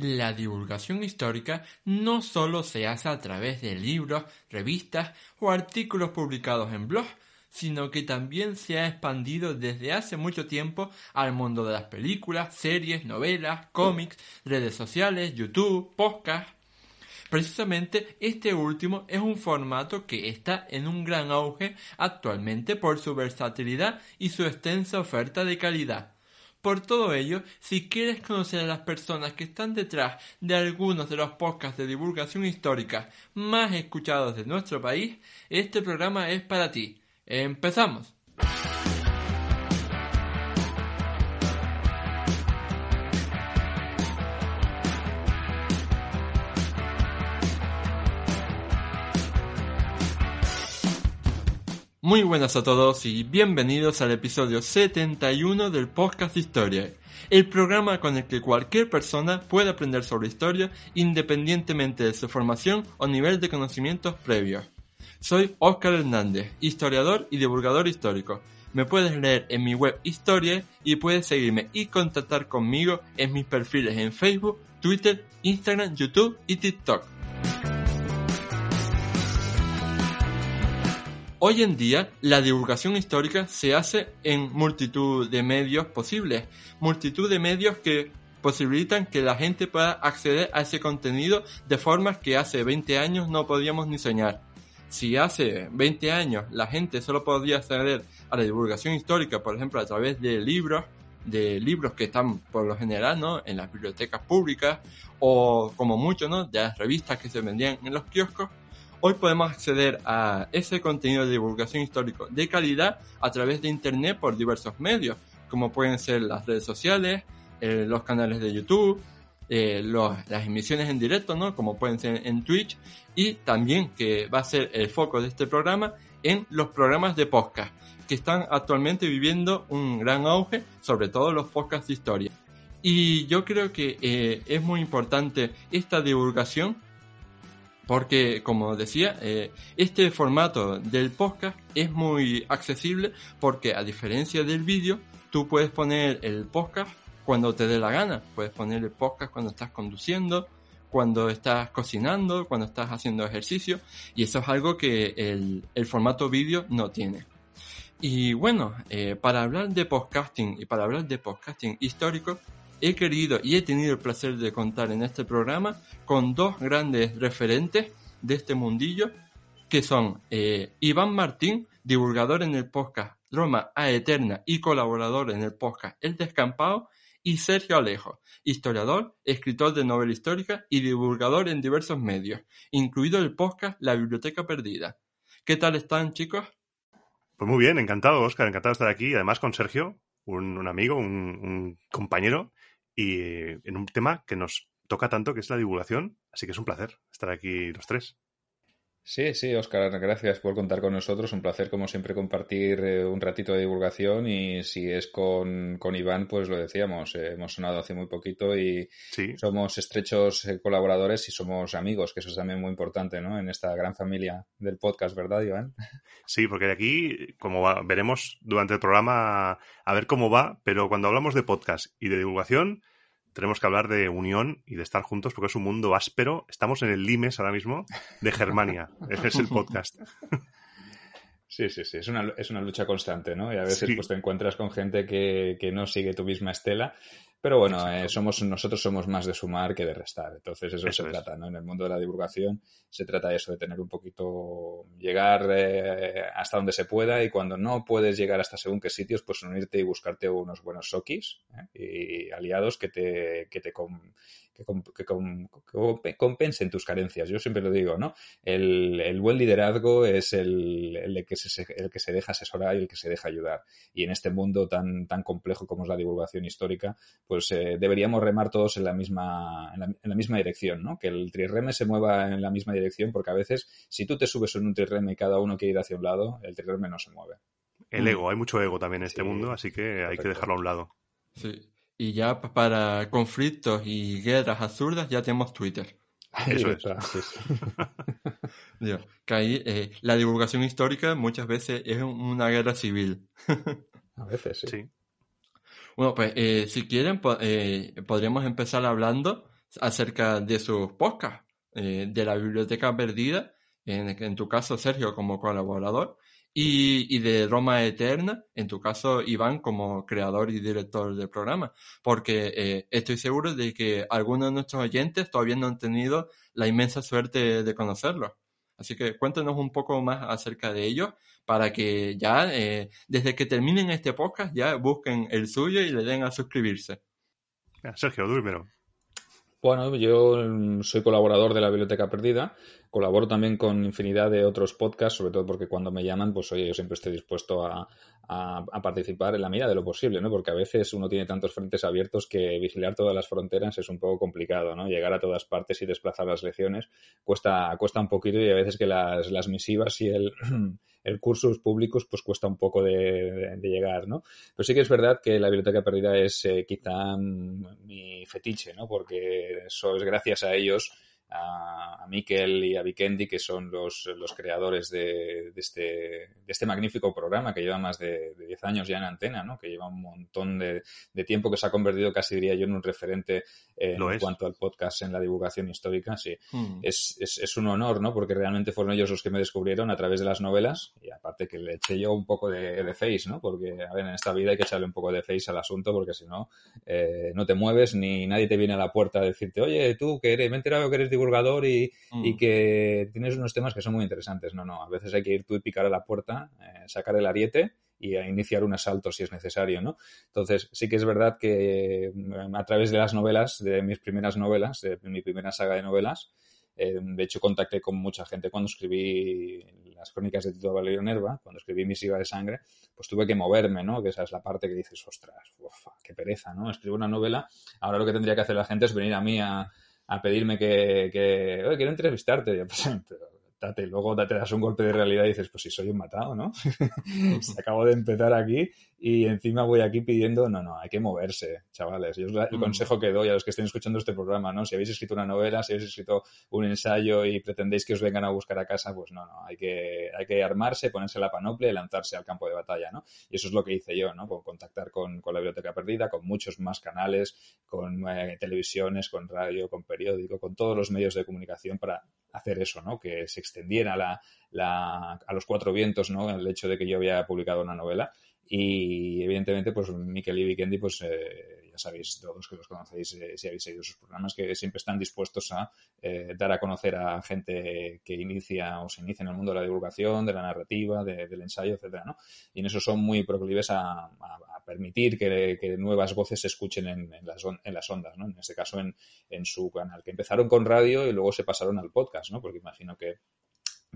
La divulgación histórica no solo se hace a través de libros, revistas o artículos publicados en blogs, sino que también se ha expandido desde hace mucho tiempo al mundo de las películas, series, novelas, cómics, redes sociales, YouTube, podcasts. Precisamente este último es un formato que está en un gran auge actualmente por su versatilidad y su extensa oferta de calidad. Por todo ello, si quieres conocer a las personas que están detrás de algunos de los podcasts de divulgación histórica más escuchados de nuestro país, este programa es para ti. ¡Empezamos! Muy buenas a todos y bienvenidos al episodio 71 del podcast Historia, el programa con el que cualquier persona puede aprender sobre historia independientemente de su formación o nivel de conocimientos previos. Soy Óscar Hernández, historiador y divulgador histórico. Me puedes leer en mi web Historia y puedes seguirme y contactar conmigo en mis perfiles en Facebook, Twitter, Instagram, YouTube y TikTok. Hoy en día, la divulgación histórica se hace en multitud de medios posibles, multitud de medios que posibilitan que la gente pueda acceder a ese contenido de formas que hace 20 años no podíamos ni soñar. Si hace 20 años la gente solo podía acceder a la divulgación histórica, por ejemplo, a través de libros, de libros que están por lo general ¿no? en las bibliotecas públicas o como mucho ¿no? de las revistas que se vendían en los kioscos, Hoy podemos acceder a ese contenido de divulgación histórico de calidad a través de Internet por diversos medios, como pueden ser las redes sociales, eh, los canales de YouTube, eh, las emisiones en directo, ¿no? como pueden ser en Twitch, y también que va a ser el foco de este programa en los programas de podcast, que están actualmente viviendo un gran auge, sobre todo los podcasts de historia. Y yo creo que eh, es muy importante esta divulgación porque, como decía, eh, este formato del podcast es muy accesible porque, a diferencia del vídeo, tú puedes poner el podcast cuando te dé la gana. Puedes poner el podcast cuando estás conduciendo, cuando estás cocinando, cuando estás haciendo ejercicio. Y eso es algo que el, formato vídeo no tiene. Y bueno, eh, para hablar de podcasting y para hablar de podcasting histórico, he querido y he tenido el placer de contar en este programa con dos grandes referentes de este mundillo, que son eh, Iván Martín, divulgador en el podcast Roma a Eterna y colaborador en el podcast El Descampado, y Sergio Alejo, historiador, escritor de novela histórica y divulgador en diversos medios, incluido el podcast La Biblioteca Perdida. ¿Qué tal están, chicos? Pues muy bien, encantado, Oscar, encantado de estar aquí, además con Sergio, un, amigo, un, compañero, y en un tema que nos toca tanto, que es la divulgación, así que es un placer estar aquí los tres. Sí, sí, Oscar, gracias por contar con nosotros. Un placer, como siempre, compartir eh, un ratito de divulgación. Y si es con, con Iván, pues lo decíamos, eh, hemos sonado hace muy poquito y somos estrechos eh, colaboradores y somos amigos, que eso es también muy importante, ¿no? En esta gran familia del podcast, ¿verdad, Iván? Sí, porque de aquí, como veremos durante el programa, a ver cómo va, pero cuando hablamos de podcast y de divulgación, tenemos que hablar de unión y de estar juntos porque es un mundo áspero. Estamos en el Limes ahora mismo de Germania. Ese es el podcast. Sí, sí, sí. Es una, es una lucha constante, ¿no? Y a veces pues te encuentras con gente que, que no sigue tu misma estela pero bueno, eh, somos, nosotros somos más de sumar que de restar. Entonces eso, se trata, ¿no? En el mundo de la divulgación se trata de eso, de tener un poquito, llegar eh, hasta donde se pueda y cuando no puedes llegar hasta según qué sitios, pues unirte y buscarte unos buenos sokis ¿eh? y aliados que te, que te, que, compensen tus carencias. Yo siempre lo digo, ¿no? El, buen liderazgo es el, que se, el que se deja asesorar y el que se deja ayudar. Y en este mundo tan, tan complejo como es la divulgación histórica, pues eh, deberíamos remar todos en la misma, en la, misma dirección, ¿no? Que el trireme se mueva en la misma dirección, porque a veces, si tú te subes en un trireme y cada uno quiere ir hacia un lado, el trireme no se mueve. El ego, hay mucho ego también en este mundo, así que hay que dejarlo a un lado. Sí. Y ya para conflictos y guerras absurdas ya tenemos Twitter. Eso es. que ahí eh, la divulgación histórica muchas veces es una guerra civil. A veces, sí. Bueno, pues eh, si quieren eh, podríamos empezar hablando acerca de sus podcasts, eh, de la biblioteca perdida, en, en, tu caso Sergio como colaborador, y, y, de Roma Eterna, en tu caso Iván como creador y director del programa, porque eh, estoy seguro de que algunos de nuestros oyentes todavía no han tenido la inmensa suerte de conocerlo. Así que cuéntanos un poco más acerca de ellos para que ya eh, desde que terminen este podcast ya busquen el suyo y le den a suscribirse. Sergio, dúrmelo. Bueno, yo soy colaborador de la Biblioteca Perdida, colaboro también con infinidad de otros podcasts, sobre todo porque cuando me llaman, pues oye, yo siempre estoy dispuesto a, a, participar en la medida de lo posible, ¿no? Porque a veces uno tiene tantos frentes abiertos que vigilar todas las fronteras es un poco complicado, ¿no? Llegar a todas partes y desplazar las lecciones cuesta, cuesta un poquito y a veces que las, las misivas y el, el cursos públicos pues cuesta un poco de, de, llegar, ¿no? Pero sí que es verdad que la biblioteca perdida es eh, quizá mi fetiche, ¿no? Porque eso es gracias a ellos a, a Miquel y a Vikendi, que son los, los creadores de, de, este, de este magnífico programa que lleva más de, de 10 años ya en antena, ¿no? que lleva un montón de, tiempo, que se ha convertido casi, diría yo, en un referente en Lo cuanto al podcast en la divulgación histórica. Sí, mm. es, es, es, un honor, ¿no? porque realmente fueron ellos los que me descubrieron a través de las novelas y aparte que le eché yo un poco de, de face, ¿no? porque a ver, en esta vida hay que echarle un poco de face al asunto porque si no, eh, no te mueves ni nadie te viene a la puerta a decirte, oye, tú que eres, me he enterado que eres divulgador y, mm. y, que tienes unos temas que son muy interesantes. No, no, a veces hay que ir tú y picar a la puerta, eh, sacar el ariete y a iniciar un asalto si es necesario, ¿no? Entonces, sí que es verdad que mm, a través de las novelas, de mis primeras novelas, de mi primera saga de novelas, eh, de hecho contacté con mucha gente cuando escribí las crónicas de Tito Valerio Nerva, cuando escribí Misiva de Sangre, pues tuve que moverme, ¿no? Que esa es la parte que dices, ostras, ufa, qué pereza, ¿no? Escribo una novela, ahora lo que tendría que hacer la gente es venir a mí a a pedirme que, que oye, quiero entrevistarte. Yo, pues, pero, date, luego te das un golpe de realidad y dices, pues si soy un matado, ¿no? Acabo de empezar aquí y encima voy aquí pidiendo, no, no, hay que moverse, chavales. Yo el mm. consejo que doy a los que estén escuchando este programa, ¿no? Si habéis escrito una novela, si habéis escrito un ensayo y pretendéis que os vengan a buscar a casa, pues no, no, hay que, hay que armarse, ponerse la panoplia y lanzarse al campo de batalla, ¿no? Y eso es lo que hice yo, ¿no? Con contactar con, con la Biblioteca Perdida, con muchos más canales, con eh, televisiones, con radio, con periódico, con todos los medios de comunicación para hacer eso, ¿no? Que se extendiera la, la, a los cuatro vientos, ¿no? El hecho de que yo había publicado una novela y evidentemente, pues Miquel y Vikendi, pues eh, ya sabéis todos que los conocéis eh, si habéis seguido sus programas, que siempre están dispuestos a eh, dar a conocer a gente que inicia o se inicia en el mundo de la divulgación, de la narrativa, de, del ensayo, etcétera, ¿no? Y en eso son muy proclives a, permitir que, que, nuevas voces se escuchen en, las, en las ondas, ¿no? En este caso en, en su canal, que empezaron con radio y luego se pasaron al podcast, ¿no? Porque imagino que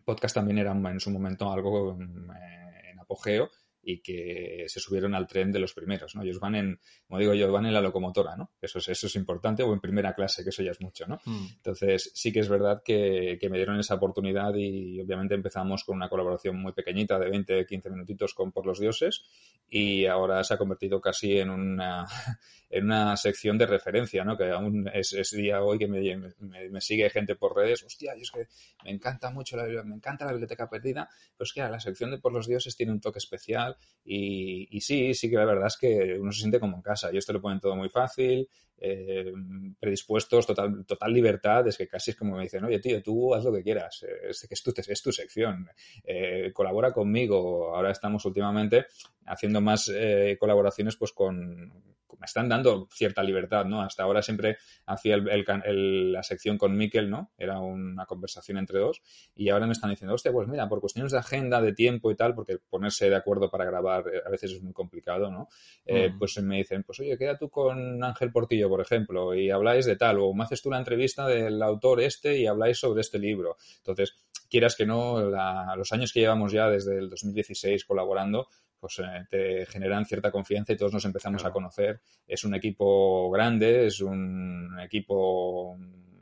podcast también era en su momento algo eh, en apogeo y que se subieron al tren de los primeros, ¿no? Ellos van en, como digo yo, van en la locomotora, ¿no? Eso es, eso es importante, o en primera clase, que eso ya es mucho, ¿no? Mm. Entonces, sí que es verdad que, que, me dieron esa oportunidad y obviamente empezamos con una colaboración muy pequeñita de 20, 15 minutitos con Por los Dioses y ahora se ha convertido casi en una, en una sección de referencia, ¿no? Que aún es, es día hoy que me, me, me, sigue gente por redes, hostia, y es que me encanta mucho, la, me encanta la biblioteca perdida, pero es que la sección de Por los Dioses tiene un toque especial y, sí, sí que la verdad es que uno se siente como en casa. Y esto lo ponen todo muy fácil, eh, predispuestos, total, total libertad. Es que casi es como me dicen, oye, tío, tú haz lo que quieras, es, es, tu, es tu sección, eh, colabora conmigo. Ahora estamos últimamente haciendo más eh, colaboraciones pues con me están dando cierta libertad, ¿no? Hasta ahora siempre hacía el, el, el, la sección con Miquel, ¿no? Era una conversación entre dos y ahora me están diciendo, hostia, pues mira, por cuestiones de agenda, de tiempo y tal, porque ponerse de acuerdo para grabar eh, a veces es muy complicado, ¿no? Eh. Pues me dicen, pues oye, queda tú con Ángel Portillo, por ejemplo, y habláis de tal, o me haces tú la entrevista del autor este y habláis sobre este libro. Entonces, quieras que no, la, los años que llevamos ya desde el 2016 colaborando, pues eh, te generan cierta confianza y todos nos empezamos claro. a conocer. Es un equipo grande, es un equipo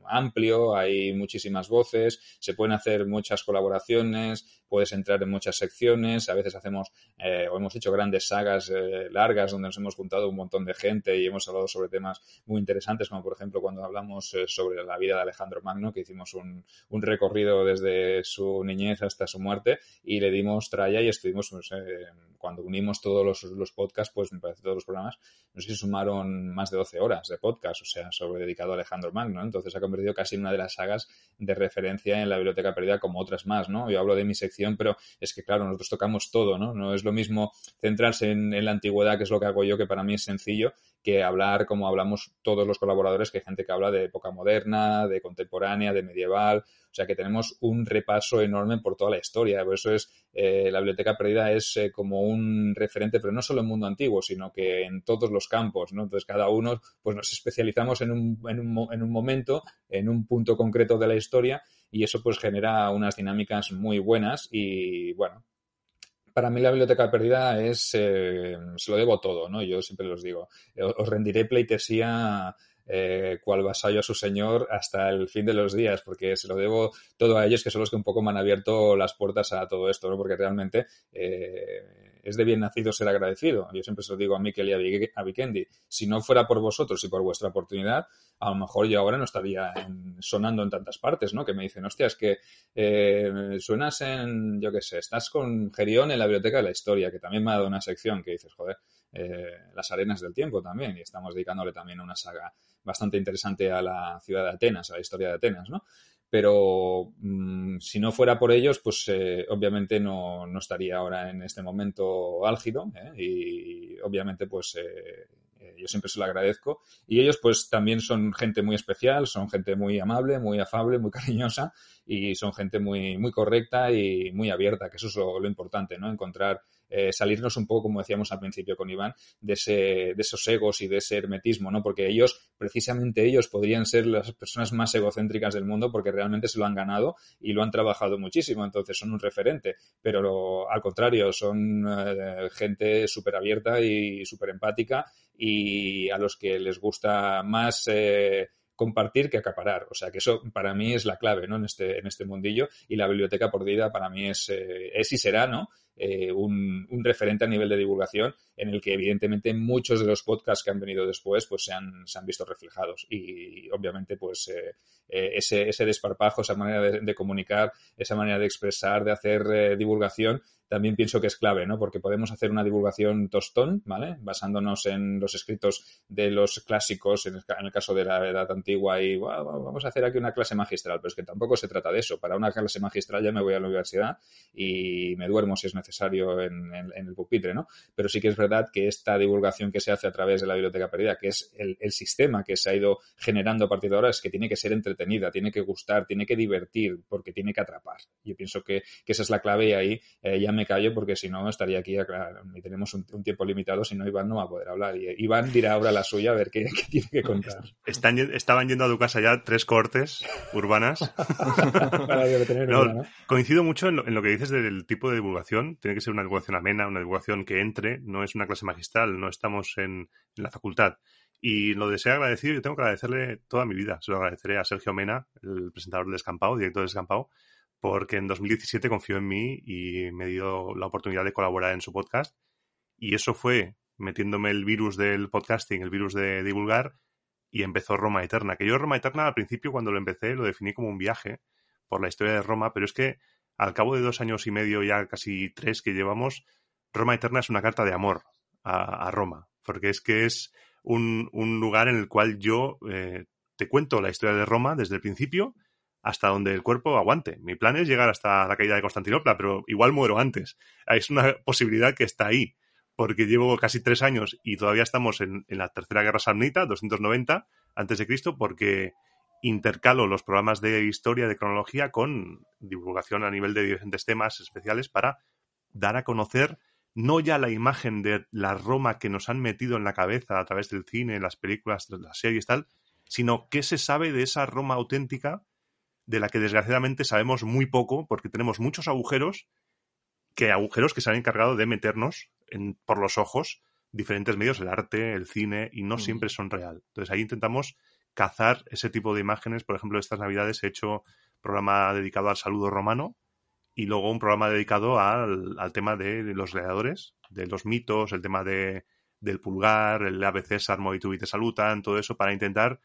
amplio, hay muchísimas voces, se pueden hacer muchas colaboraciones, puedes entrar en muchas secciones, a veces hacemos eh, o hemos hecho grandes sagas eh, largas donde nos hemos juntado un montón de gente y hemos hablado sobre temas muy interesantes, como por ejemplo cuando hablamos eh, sobre la vida de Alejandro Magno, que hicimos un, un, recorrido desde su niñez hasta su muerte y le dimos tralla y estuvimos pues, cuando unimos todos los, los, podcasts, pues me parece todos los programas, no sé si sumaron más de 12 horas de podcast, o sea, sobre dedicado a Alejandro Magno, Entonces ha convertido casi una de las sagas de referencia en la biblioteca perdida como otras más, ¿no? Yo hablo de mi sección, pero es que, claro, nosotros tocamos todo, ¿no? No es lo mismo centrarse en, en la antigüedad, que es lo que hago yo, que para mí es sencillo, que hablar como hablamos todos los colaboradores, que hay gente que habla de época moderna, de contemporánea, de medieval, o sea que tenemos un repaso enorme por toda la historia. Por eso es, eh, la Biblioteca Perdida es eh, como un referente, pero no solo en mundo antiguo, sino que en todos los campos, ¿no? Entonces cada uno, pues nos especializamos en un, en un, en un momento, en un punto concreto de la historia y eso pues genera unas dinámicas muy buenas y bueno, para mí la biblioteca perdida es, eh, se lo debo todo, ¿no? Yo siempre los digo, os rendiré pleitesía eh, cual vasallo a su señor hasta el fin de los días, porque se lo debo todo a ellos, que son los que un poco me han abierto las puertas a todo esto, ¿no? Porque realmente eh, es de bien nacido ser agradecido. Yo siempre se lo digo a Mikel y a Vikendi. Si no fuera por vosotros y por vuestra oportunidad, a lo mejor yo ahora no estaría sonando en tantas partes, ¿no? Que me dicen, hostia, es que eh, suenas en, yo qué sé, estás con Gerión en la Biblioteca de la Historia, que también me ha dado una sección que dices, joder, eh, las arenas del tiempo también, y estamos dedicándole también una saga bastante interesante a la ciudad de Atenas, a la historia de Atenas, ¿no? Pero mm, si no fuera por ellos, pues eh, obviamente no, no, estaría ahora en este momento álgido ¿eh? y obviamente pues eh, yo siempre se lo agradezco y ellos pues también son gente muy especial, son gente muy amable, muy afable, muy cariñosa y son gente muy, muy correcta y muy abierta, que eso es lo, lo importante, ¿no? Encontrar eh, salirnos un poco, como decíamos al principio con Iván, de, ese, de esos egos y de ese hermetismo, ¿no? Porque ellos, precisamente ellos, podrían ser las personas más egocéntricas del mundo porque realmente se lo han ganado y lo han trabajado muchísimo, entonces son un referente, pero al contrario, son eh, gente súper abierta y súper empática y a los que les gusta más... Eh, compartir que acaparar. O sea que eso para mí es la clave, ¿no? En este, en este mundillo. Y la biblioteca perdida para mí es, es y será, ¿no? Eh, un, referente a nivel de divulgación en el que evidentemente muchos de los podcasts que han venido después pues se han, se han visto reflejados. Y, obviamente pues eh, eh, ese, ese, desparpajo, esa manera de, comunicar, esa manera de expresar, de hacer divulgación también pienso que es clave, ¿no? Porque podemos hacer una divulgación tostón, ¿vale? Basándonos en los escritos de los clásicos, en el, caso de la edad antigua, y vamos a hacer aquí una clase magistral, pero es que tampoco se trata de eso. Para una clase magistral ya me voy a la universidad y me duermo si es necesario en, el pupitre, ¿no? Pero sí que es verdad que esta divulgación que se hace a través de la biblioteca perdida, que es el, sistema que se ha ido generando a partir de ahora, es que tiene que ser entretenida, tiene que gustar, tiene que divertir, porque tiene que atrapar. Yo pienso que, esa es la clave y ahí eh, ya me callo porque si no estaría aquí y tenemos un, tiempo limitado, si no Iván no va a poder hablar. Y Iván dirá ahora la suya a ver qué, tiene que contar. Están, estaban yendo a tu casa ya tres cortes urbanas. Coincido mucho en lo, que dices del tipo de divulgación. Tiene que ser una divulgación amena, una divulgación que entre, no es una clase magistral, no estamos en, la facultad. Y lo deseo agradecido, yo tengo que agradecerle toda mi vida. Se lo agradeceré a Sergio Mena, el presentador de Descampado, director de Descampado, porque en 2017 confió en mí y me dio la oportunidad de colaborar en su podcast. Y eso fue metiéndome el virus del podcasting, el virus de divulgar, y empezó Roma Eterna. Que yo Roma Eterna al principio cuando lo empecé lo definí como un viaje por la historia de Roma, pero es que al cabo de dos años y medio, ya casi tres que llevamos, Roma Eterna es una carta de amor a, Roma, porque es que es un, lugar en el cual yo eh, te cuento la historia de Roma desde el principio hasta donde el cuerpo aguante. Mi plan es llegar hasta la caída de Constantinopla, pero igual muero antes. Es una posibilidad que está ahí, porque llevo casi tres años y todavía estamos en, la Tercera Guerra Samnita, 290 antes de Cristo, porque intercalo los programas de historia, de cronología, con divulgación a nivel de diferentes temas especiales para dar a conocer no ya la imagen de la Roma que nos han metido en la cabeza a través del cine, las películas, las series tal, sino qué se sabe de esa Roma auténtica de la que desgraciadamente sabemos muy poco porque tenemos muchos agujeros, que agujeros que se han encargado de meternos en, por los ojos diferentes medios, el arte, el cine, y no siempre son real. Entonces ahí intentamos cazar ese tipo de imágenes. Por ejemplo, estas navidades he hecho programa dedicado al saludo romano y luego un programa dedicado al, tema de los gladiadores, de los mitos, el tema de, del pulgar, el ave César, Movitu y te salutan, todo eso para intentar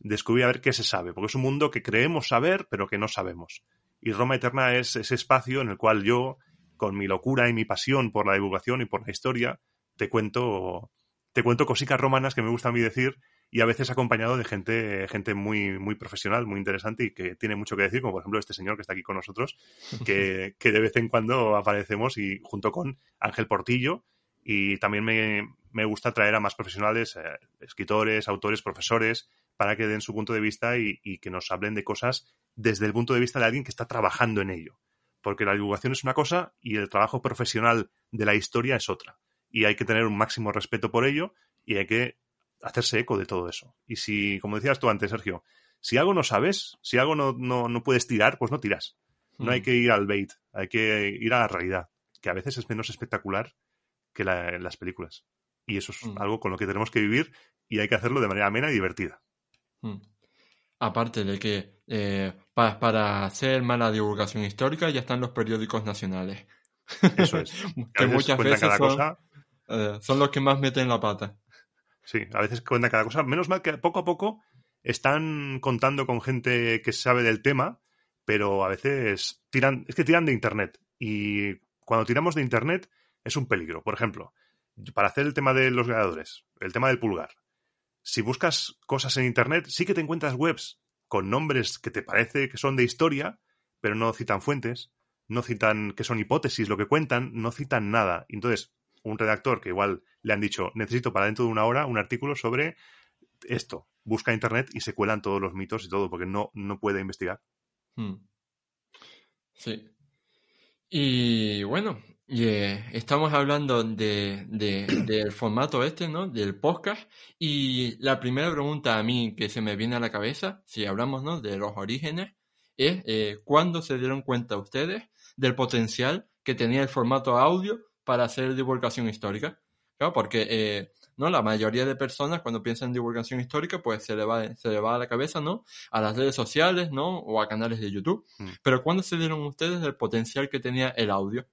descubrir a ver qué se sabe, porque es un mundo que creemos saber, pero que no sabemos. Y Roma Eterna es ese espacio en el cual yo con mi locura y mi pasión por la divulgación y por la historia, te cuento, te cuento cositas romanas que me gusta a mí decir y a veces acompañado de gente, gente muy, muy profesional, muy interesante y que tiene mucho que decir, como por ejemplo este señor que está aquí con nosotros, que, que de vez en cuando aparecemos y junto con Ángel Portillo, y también me, me gusta traer a más profesionales, eh, escritores, autores, profesores, para que den su punto de vista y, y, que nos hablen de cosas desde el punto de vista de alguien que está trabajando en ello. Porque la divulgación es una cosa y el trabajo profesional de la historia es otra. Y hay que tener un máximo respeto por ello y hay que hacerse eco de todo eso. Y si, como decías tú antes, Sergio, si algo no sabes, si algo no, no, no puedes tirar, pues no tiras. No hay mm. que ir al bait, hay que ir a la realidad, que a veces es menos espectacular que la, las películas. Y eso es mm. algo con lo que tenemos que vivir y hay que hacerlo de manera amena y divertida. Mm. Aparte de que eh, para, para, hacer mala divulgación histórica ya están los periódicos nacionales. Eso es. que muchas veces son, cosa... eh, son, los que más meten la pata. Sí, a veces cuentan cada cosa. Menos mal que poco a poco están contando con gente que sabe del tema, pero a veces tiran, es que tiran de Internet. Y cuando tiramos de Internet es un peligro. Por ejemplo, para hacer el tema de los gladiadores, el tema del pulgar. Si buscas cosas en Internet, sí que te encuentras webs con nombres que te parece que son de historia, pero no citan fuentes, no citan que son hipótesis lo que cuentan, no citan nada. Entonces, un redactor que igual le han dicho, necesito para dentro de una hora un artículo sobre esto. Busca Internet y se cuelan todos los mitos y todo, porque no, no puede investigar. Hmm. Sí. Y bueno, Yeah, estamos hablando de, de, del formato este, ¿no? Del podcast. Y la primera pregunta a mí que se me viene a la cabeza, si hablamos, ¿no? De los orígenes, es eh, ¿cuándo se dieron cuenta ustedes del potencial que tenía el formato audio para hacer divulgación histórica? Claro, porque eh, ¿no? la mayoría de personas cuando piensan en divulgación histórica, pues se le va, se le va a la cabeza, ¿no? A las redes sociales, ¿no? O a canales de YouTube. Mm. Pero ¿cuándo se dieron ustedes del potencial que tenía el audio?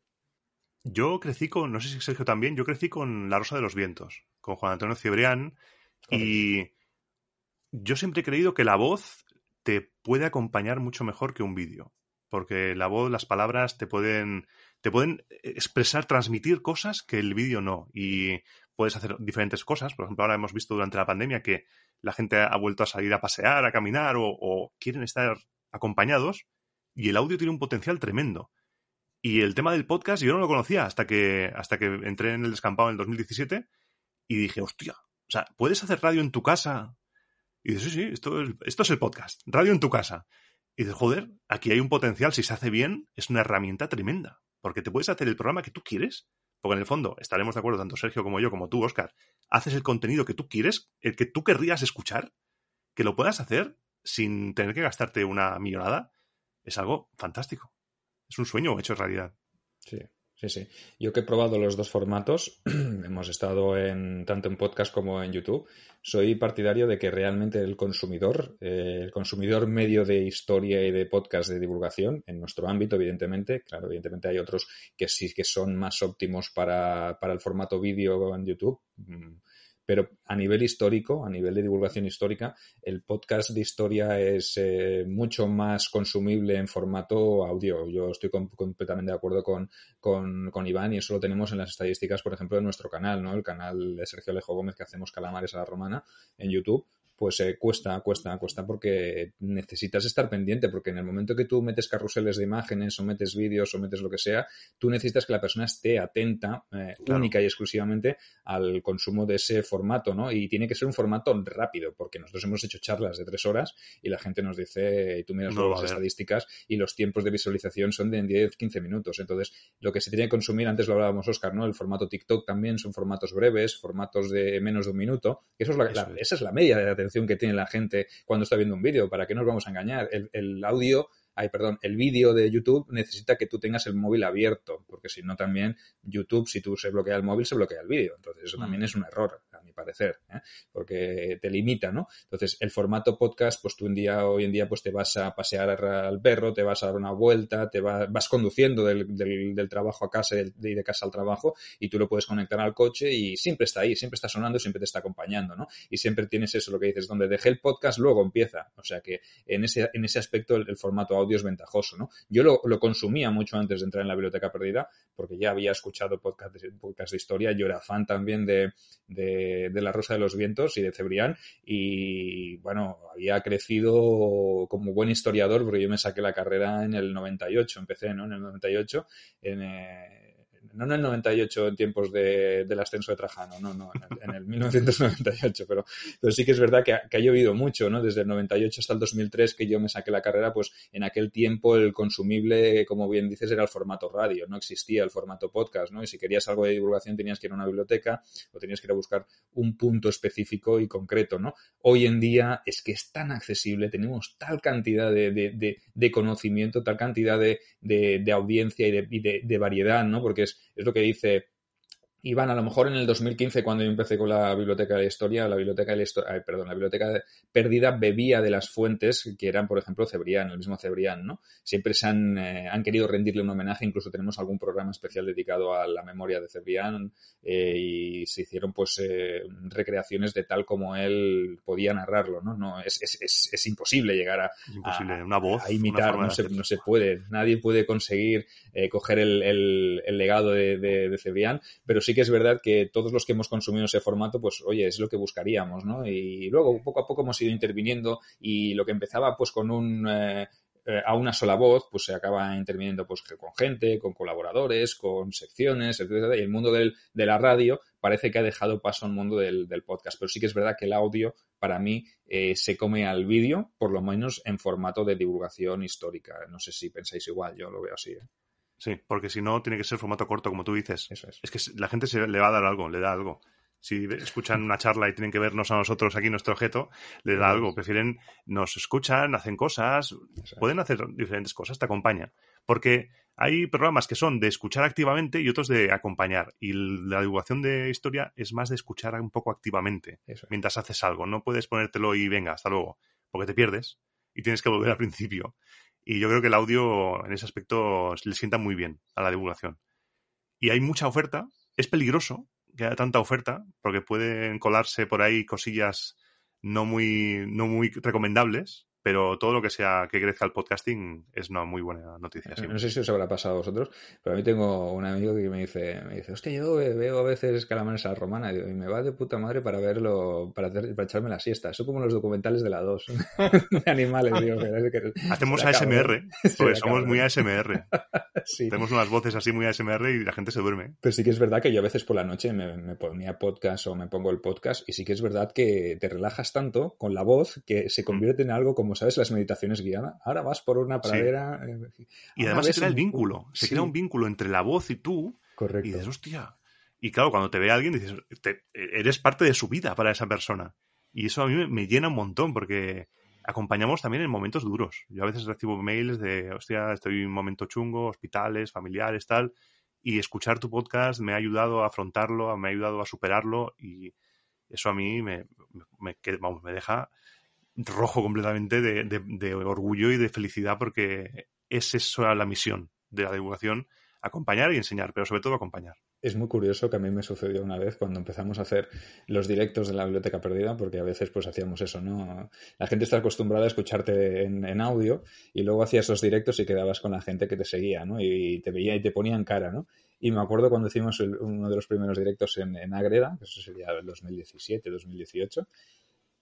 Yo crecí con, no sé si Sergio también, yo crecí con La Rosa de los Vientos, con Juan Antonio Cibrián, y yo siempre he creído que la voz te puede acompañar mucho mejor que un vídeo, porque la voz, las palabras te pueden, te pueden expresar, transmitir cosas que el vídeo no, y puedes hacer diferentes cosas. Por ejemplo, ahora hemos visto durante la pandemia que la gente ha vuelto a salir a pasear, a caminar o, o quieren estar acompañados, y el audio tiene un potencial tremendo. Y el tema del podcast yo no lo conocía hasta que, hasta que entré en el descampado en el 2017 y dije, hostia, o sea, ¿puedes hacer radio en tu casa? Y dices, sí, sí, esto, esto es el podcast, radio en tu casa. Y dices, joder, aquí hay un potencial, si se hace bien, es una herramienta tremenda, porque te puedes hacer el programa que tú quieres, porque en el fondo estaremos de acuerdo, tanto Sergio como yo, como tú, Oscar, haces el contenido que tú quieres, el que tú querrías escuchar, que lo puedas hacer sin tener que gastarte una millonada, es algo fantástico es un sueño hecho realidad. Sí. Sí, sí. Yo que he probado los dos formatos, hemos estado en tanto en podcast como en YouTube, soy partidario de que realmente el consumidor, eh, el consumidor medio de historia y de podcast de divulgación, en nuestro ámbito, evidentemente, claro, evidentemente hay otros que sí que son más óptimos para, para el formato vídeo en YouTube. Pero a nivel histórico, a nivel de divulgación histórica, el podcast de historia es eh, mucho más consumible en formato audio. Yo estoy completamente de acuerdo con, con, con, Iván y eso lo tenemos en las estadísticas, por ejemplo, de nuestro canal, ¿no? El canal de Sergio Alejo Gómez que hacemos Calamares a la Romana en YouTube pues eh, cuesta, cuesta, cuesta porque necesitas estar pendiente, porque en el momento que tú metes carruseles de imágenes o metes vídeos o metes lo que sea, tú necesitas que la persona esté atenta eh, claro. única y exclusivamente al consumo de ese formato, ¿no? Y tiene que ser un formato rápido, porque nosotros hemos hecho charlas de tres horas y la gente nos dice, y tú miras no, las estadísticas y los tiempos de visualización son de 10, 15 minutos. Entonces, lo que se tiene que consumir, antes lo hablábamos, Oscar, ¿no? El formato TikTok también son formatos breves, formatos de menos de un minuto. Eso es la, la, esa es la media de atención que tiene la gente cuando está viendo un vídeo. ¿Para qué nos vamos a engañar? El, el audio ay, perdón, el vídeo de YouTube necesita que tú tengas el móvil abierto, porque si no también YouTube, si tú se bloquea el móvil, se bloquea el vídeo. Entonces eso también es un error, a mi parecer, ¿eh? porque te limita, ¿no? Entonces el formato podcast, pues tú un día, hoy en día, pues te vas a pasear al perro, te vas a dar una vuelta, te va, vas conduciendo del, del, del, trabajo a casa y de, de casa al trabajo y tú lo puedes conectar al coche y siempre está ahí, siempre está sonando, siempre te está acompañando, ¿no? Y siempre tienes eso, lo que dices, donde dejé el podcast, luego empieza. O sea que en ese, en ese aspecto el, el formato audio ventajoso, ¿no? Yo lo, lo consumía mucho antes de entrar en la biblioteca perdida, porque ya había escuchado podcast de, podcast de historia, yo era fan también de, de, de La Rosa de los Vientos y de Cebrián, y bueno, había crecido como buen historiador, porque yo me saqué la carrera en el 98, empecé, ¿no? En el 98, en... Eh, no en el 98 en tiempos de, del ascenso de Trajano, no, no, en el, en el 1998, pero, pero, sí que es verdad que ha, que ha, llovido mucho, ¿no? Desde el 98 hasta el 2003 que yo me saqué la carrera, pues en aquel tiempo el consumible, como bien dices, era el formato radio, no existía el formato podcast, ¿no? Y si querías algo de divulgación tenías que ir a una biblioteca o tenías que ir a buscar un punto específico y concreto, ¿no? Hoy en día es que es tan accesible, tenemos tal cantidad de, de, de, de conocimiento, tal cantidad de, audiencia y, y de, variedad, ¿no? Porque es, es lo que dice Iván, a lo mejor en el 2015, cuando yo empecé con la biblioteca de la historia, la biblioteca de la historia, perdón, la biblioteca perdida bebía de las fuentes que eran, por ejemplo, Cebrián, el mismo Cebrián, ¿no? Siempre se han, eh, han querido rendirle un homenaje, incluso tenemos algún programa especial dedicado a la memoria de Cebrián eh, y se hicieron, pues, eh, recreaciones de tal como él podía narrarlo, ¿no? no es, es, es, es imposible llegar a, imposible. A, una voz, a imitar, no se, no se, puede, nadie puede conseguir eh, coger el, el, el, legado de, de, de Cebrián, pero sí que es verdad que todos los que hemos consumido ese formato, pues oye, es lo que buscaríamos, ¿no? Y luego poco a poco hemos ido interviniendo y lo que empezaba pues con un... Eh, a una sola voz, pues se acaba interviniendo pues con gente, con colaboradores, con secciones, etcétera, y el mundo de la radio parece que ha dejado paso al mundo del, del podcast, pero sí que es verdad que el audio para mí eh, se come al vídeo, por lo menos en formato de divulgación histórica. No sé si pensáis igual, yo lo veo así. ¿eh? Sí, porque si no, tiene que ser formato corto, como tú dices. Eso es. es que la gente se le va a dar algo, le da algo. Si escuchan una charla y tienen que vernos a nosotros aquí nuestro objeto, le da algo. Prefieren, nos escuchan, hacen cosas, pueden hacer diferentes cosas, te acompañan. Porque hay programas que son de escuchar activamente y otros de acompañar. Y la divulgación de historia es más de escuchar un poco activamente Eso. mientras haces algo. No puedes ponértelo y venga, hasta luego, porque te pierdes y tienes que volver al principio. Y yo creo que el audio en ese aspecto le sienta muy bien a la divulgación. Y hay mucha oferta. Es peligroso que haya tanta oferta, porque pueden colarse por ahí cosillas no muy, no muy recomendables, pero todo lo que sea que crezca el podcasting es una muy buena noticia. Siempre. No sé si os habrá pasado a vosotros, pero a mí tengo un amigo que me dice, me dice, hostia, yo veo a veces calamares a la romana y me va de puta madre para verlo, para, hacer, para echarme la siesta. Eso como los documentales de la 2, de animales, digo. Que, Hacemos ASMR, porque somos muy ASMR. sí. Tenemos unas voces así muy ASMR y la gente se duerme. Pero sí que es verdad que yo a veces por la noche me, me ponía podcast o me pongo el podcast y sí que es verdad que te relajas tanto con la voz que se convierte en algo como ¿sabes? Las meditaciones guiadas. Ahora vas por una pradera. Sí. Eh, y además se crea el vínculo. Se sí. crea un vínculo entre la voz y tú. Correcto. Y dices, hostia. Y claro, cuando te ve alguien, dices, te, eres parte de su vida para esa persona. Y eso a mí me, me, llena un montón porque acompañamos también en momentos duros. Yo a veces recibo mails de, hostia, estoy en un momento chungo, hospitales, familiares, tal. Y escuchar tu podcast me ha ayudado a afrontarlo, me ha ayudado a superarlo. Y eso a mí me, me, vamos, me deja rojo completamente de, de, orgullo y de felicidad porque es eso la misión de la divulgación, acompañar y enseñar, pero sobre todo acompañar. Es muy curioso que a mí me sucedió una vez cuando empezamos a hacer los directos de la biblioteca perdida, porque a veces pues hacíamos eso, ¿no? La gente está acostumbrada a escucharte en, en audio y luego hacías los directos y quedabas con la gente que te seguía, ¿no? Y te veía y te ponían cara, ¿no? Y me acuerdo cuando hicimos uno de los primeros directos en, en Ágreda, que eso sería el 2017, 2018,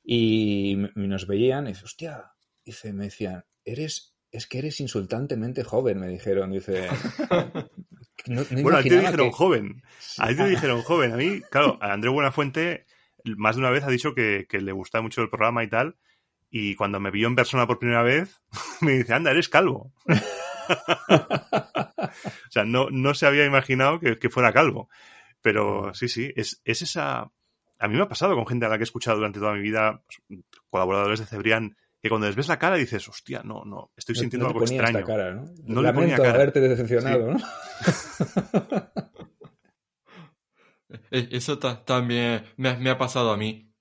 y nos veían y dice, hostia, dice, me decían, eres, es que eres insultantemente joven, me dijeron, dice. No, no bueno, a ti te dijeron que... joven, a ti te dijeron joven, a mí, claro, a André Buenafuente más de una vez ha dicho que, que le gusta mucho el programa y tal, y cuando me vio en persona por primera vez, me dice, anda, eres calvo. o sea, no, no se había imaginado que, que fuera calvo. Pero sí, sí, es, es esa, a mí me ha pasado con gente a la que he escuchado durante toda mi vida, colaboradores de Cebrián, que cuando les ves la cara dices, hostia, no, no, estoy sintiendo no, no algo extraño. Esta cara, ¿no? no Lamento le ponía cara. haberte decepcionado, sí. ¿no? Eso también me, me, ha pasado a mí.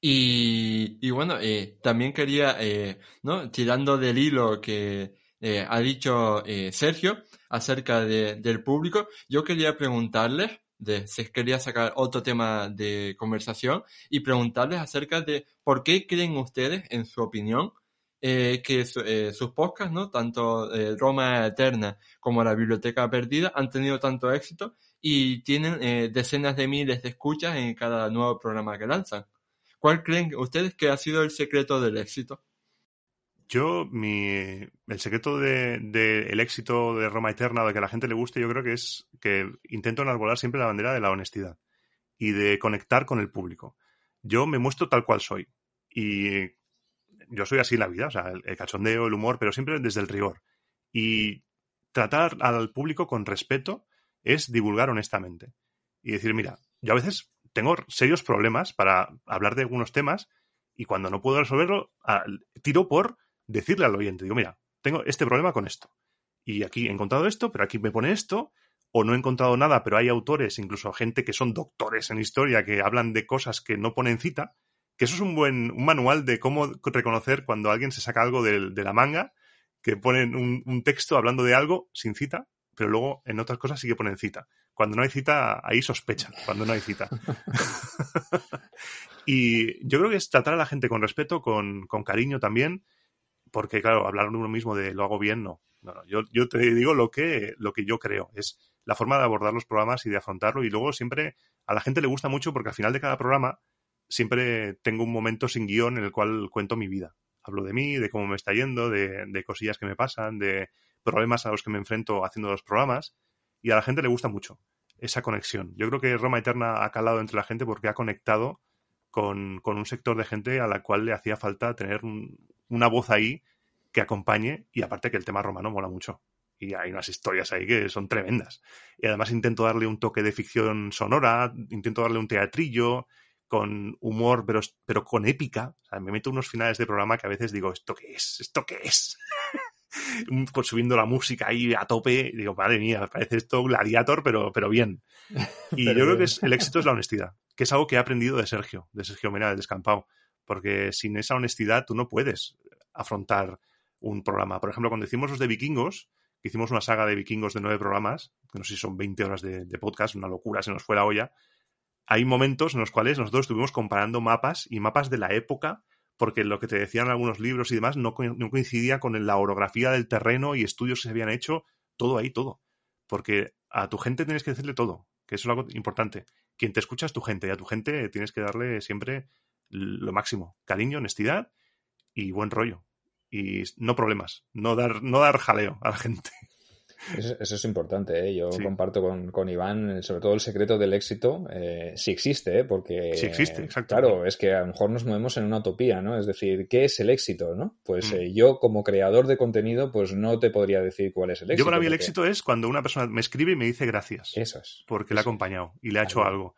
Y, y bueno, eh, también quería, eh, ¿no? Tirando del hilo que eh, ha dicho eh, Sergio acerca de, del público, yo quería preguntarles de si quería sacar otro tema de conversación y preguntarles acerca de por qué creen ustedes, en su opinión, eh, que eh, sus podcasts, ¿no? Tanto eh, Roma Eterna como La Biblioteca Perdida han tenido tanto éxito y tienen decenas de miles de escuchas en cada nuevo programa que lanzan. ¿Cuál creen ustedes que ha sido el secreto del éxito? Yo, mi, el secreto del de, éxito de Roma Eterna, de que a la gente le guste, yo creo que es que intento enarbolar siempre la bandera de la honestidad y de conectar con el público. Yo me muestro tal cual soy. Y yo soy así en la vida, o sea, el, cachondeo, el humor, pero siempre desde el rigor. Y tratar al público con respeto es divulgar honestamente. Y decir, mira, yo a veces tengo serios problemas para hablar de algunos temas y cuando no puedo resolverlo, tiro por decirle al oyente, digo, mira, tengo este problema con esto. Y aquí he encontrado esto, pero aquí me pone esto, o no he encontrado nada, pero hay autores, incluso gente que son doctores en historia, que hablan de cosas que no ponen cita, que eso es un buen un manual de cómo reconocer cuando alguien se saca algo de, la manga, que ponen un, texto hablando de algo sin cita, pero luego en otras cosas sí que ponen cita. Cuando no hay cita, ahí sospechan, cuando no hay cita. y yo creo que es tratar a la gente con respeto, con, cariño también, porque claro, hablar de uno mismo de lo hago bien, no. no, Yo, yo, te digo lo que, lo que yo creo, es la forma de abordar los programas y de afrontarlo. Y luego siempre a la gente le gusta mucho porque al final de cada programa siempre tengo un momento sin guion en el cual cuento mi vida. Hablo de mí, de cómo me está yendo, de, cosillas que me pasan, de problemas a los que me enfrento haciendo los programas. Y a la gente le gusta mucho esa conexión. Yo creo que Roma Eterna ha calado entre la gente porque ha conectado con, un sector de gente a la cual le hacía falta tener una voz ahí que acompañe y aparte que el tema romano mola mucho. Y hay unas historias ahí que son tremendas. Y además intento darle un toque de ficción sonora, intento darle un teatrillo, con humor, pero, pero con épica. O sea, me meto unos finales de programa que a veces digo, ¿esto qué es? ¿Esto qué es? pues subiendo la música ahí a tope, digo, madre mía, parece esto gladiator, pero, pero bien. Y yo creo que es, el éxito es la honestidad, que es algo que he aprendido de Sergio, de Sergio Mena, del Descampado, porque sin esa honestidad tú no puedes afrontar un programa. Por ejemplo, cuando hicimos los de vikingos, que hicimos una saga de vikingos de nueve programas, que no sé si son 20 horas de, podcast, una locura, se nos fue la olla, hay momentos en los cuales nosotros estuvimos comparando mapas y mapas de la época, porque lo que te decían algunos libros y demás no, coincidía con la orografía del terreno y estudios que se habían hecho, todo ahí, todo. Porque a tu gente tienes que decirle todo, que eso es algo importante. Quien te escucha es tu gente y a tu gente tienes que darle siempre lo máximo, cariño, honestidad y buen rollo. Y no problemas, no dar, no dar jaleo a la gente. Eso, es importante, ¿eh? yo comparto con, con, Iván, sobre todo el secreto del éxito, eh, si existe, ¿eh? porque... Sí existe, exacto. Claro, es que a lo mejor nos movemos en una utopía, ¿no? Es decir, ¿qué es el éxito, no? Pues mm. eh, yo como creador de contenido, pues no te podría decir cuál es el éxito. Yo para mí el éxito es cuando una persona me escribe y me dice gracias. Eso es. Porque le ha acompañado y le ha hecho algo.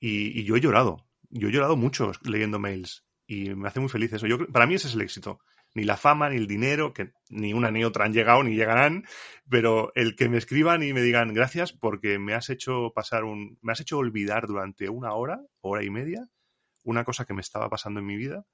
Y, y, yo he llorado. Yo he llorado mucho leyendo mails y me hace muy feliz eso. Yo, para mí ese es el éxito ni la fama, ni el dinero, que ni una ni otra han llegado ni llegarán, pero el que me escriban y me digan gracias porque me has hecho pasar un, me has hecho olvidar durante una hora, hora y media, una cosa que me estaba pasando en mi vida,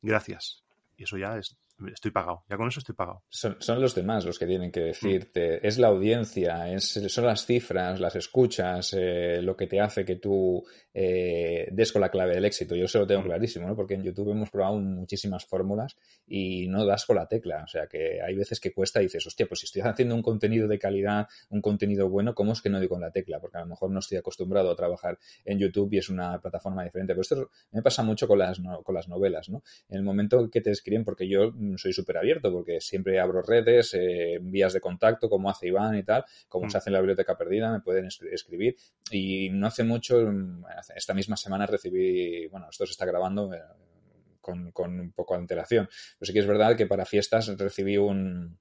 gracias. Y eso ya es, estoy pagado. Ya con eso estoy pagado. Son, los demás los que tienen que decirte. Es la audiencia, es, son las cifras, las escuchas, eh, lo que te hace que tú eh, des con la clave del éxito. Yo se lo tengo mm. clarísimo, ¿no? Porque en YouTube hemos probado muchísimas fórmulas y no das con la tecla. O sea que hay veces que cuesta y dices, hostia, pues si estoy haciendo un contenido de calidad, un contenido bueno, ¿cómo es que no doy con la tecla? Porque a lo mejor no estoy acostumbrado a trabajar en YouTube y es una plataforma diferente. Pero esto me pasa mucho con las, con las novelas, ¿no? En el momento que te escriben, porque yo soy súper abierto porque siempre abro redes, eh, vías de contacto, como hace Iván y tal, como se mm. hace en la biblioteca perdida, me pueden escribir. Y no hace mucho, mm, esta misma semana recibí, bueno, esto se está grabando eh, con, un poco de antelación, pero sí que es verdad que para fiestas recibí un,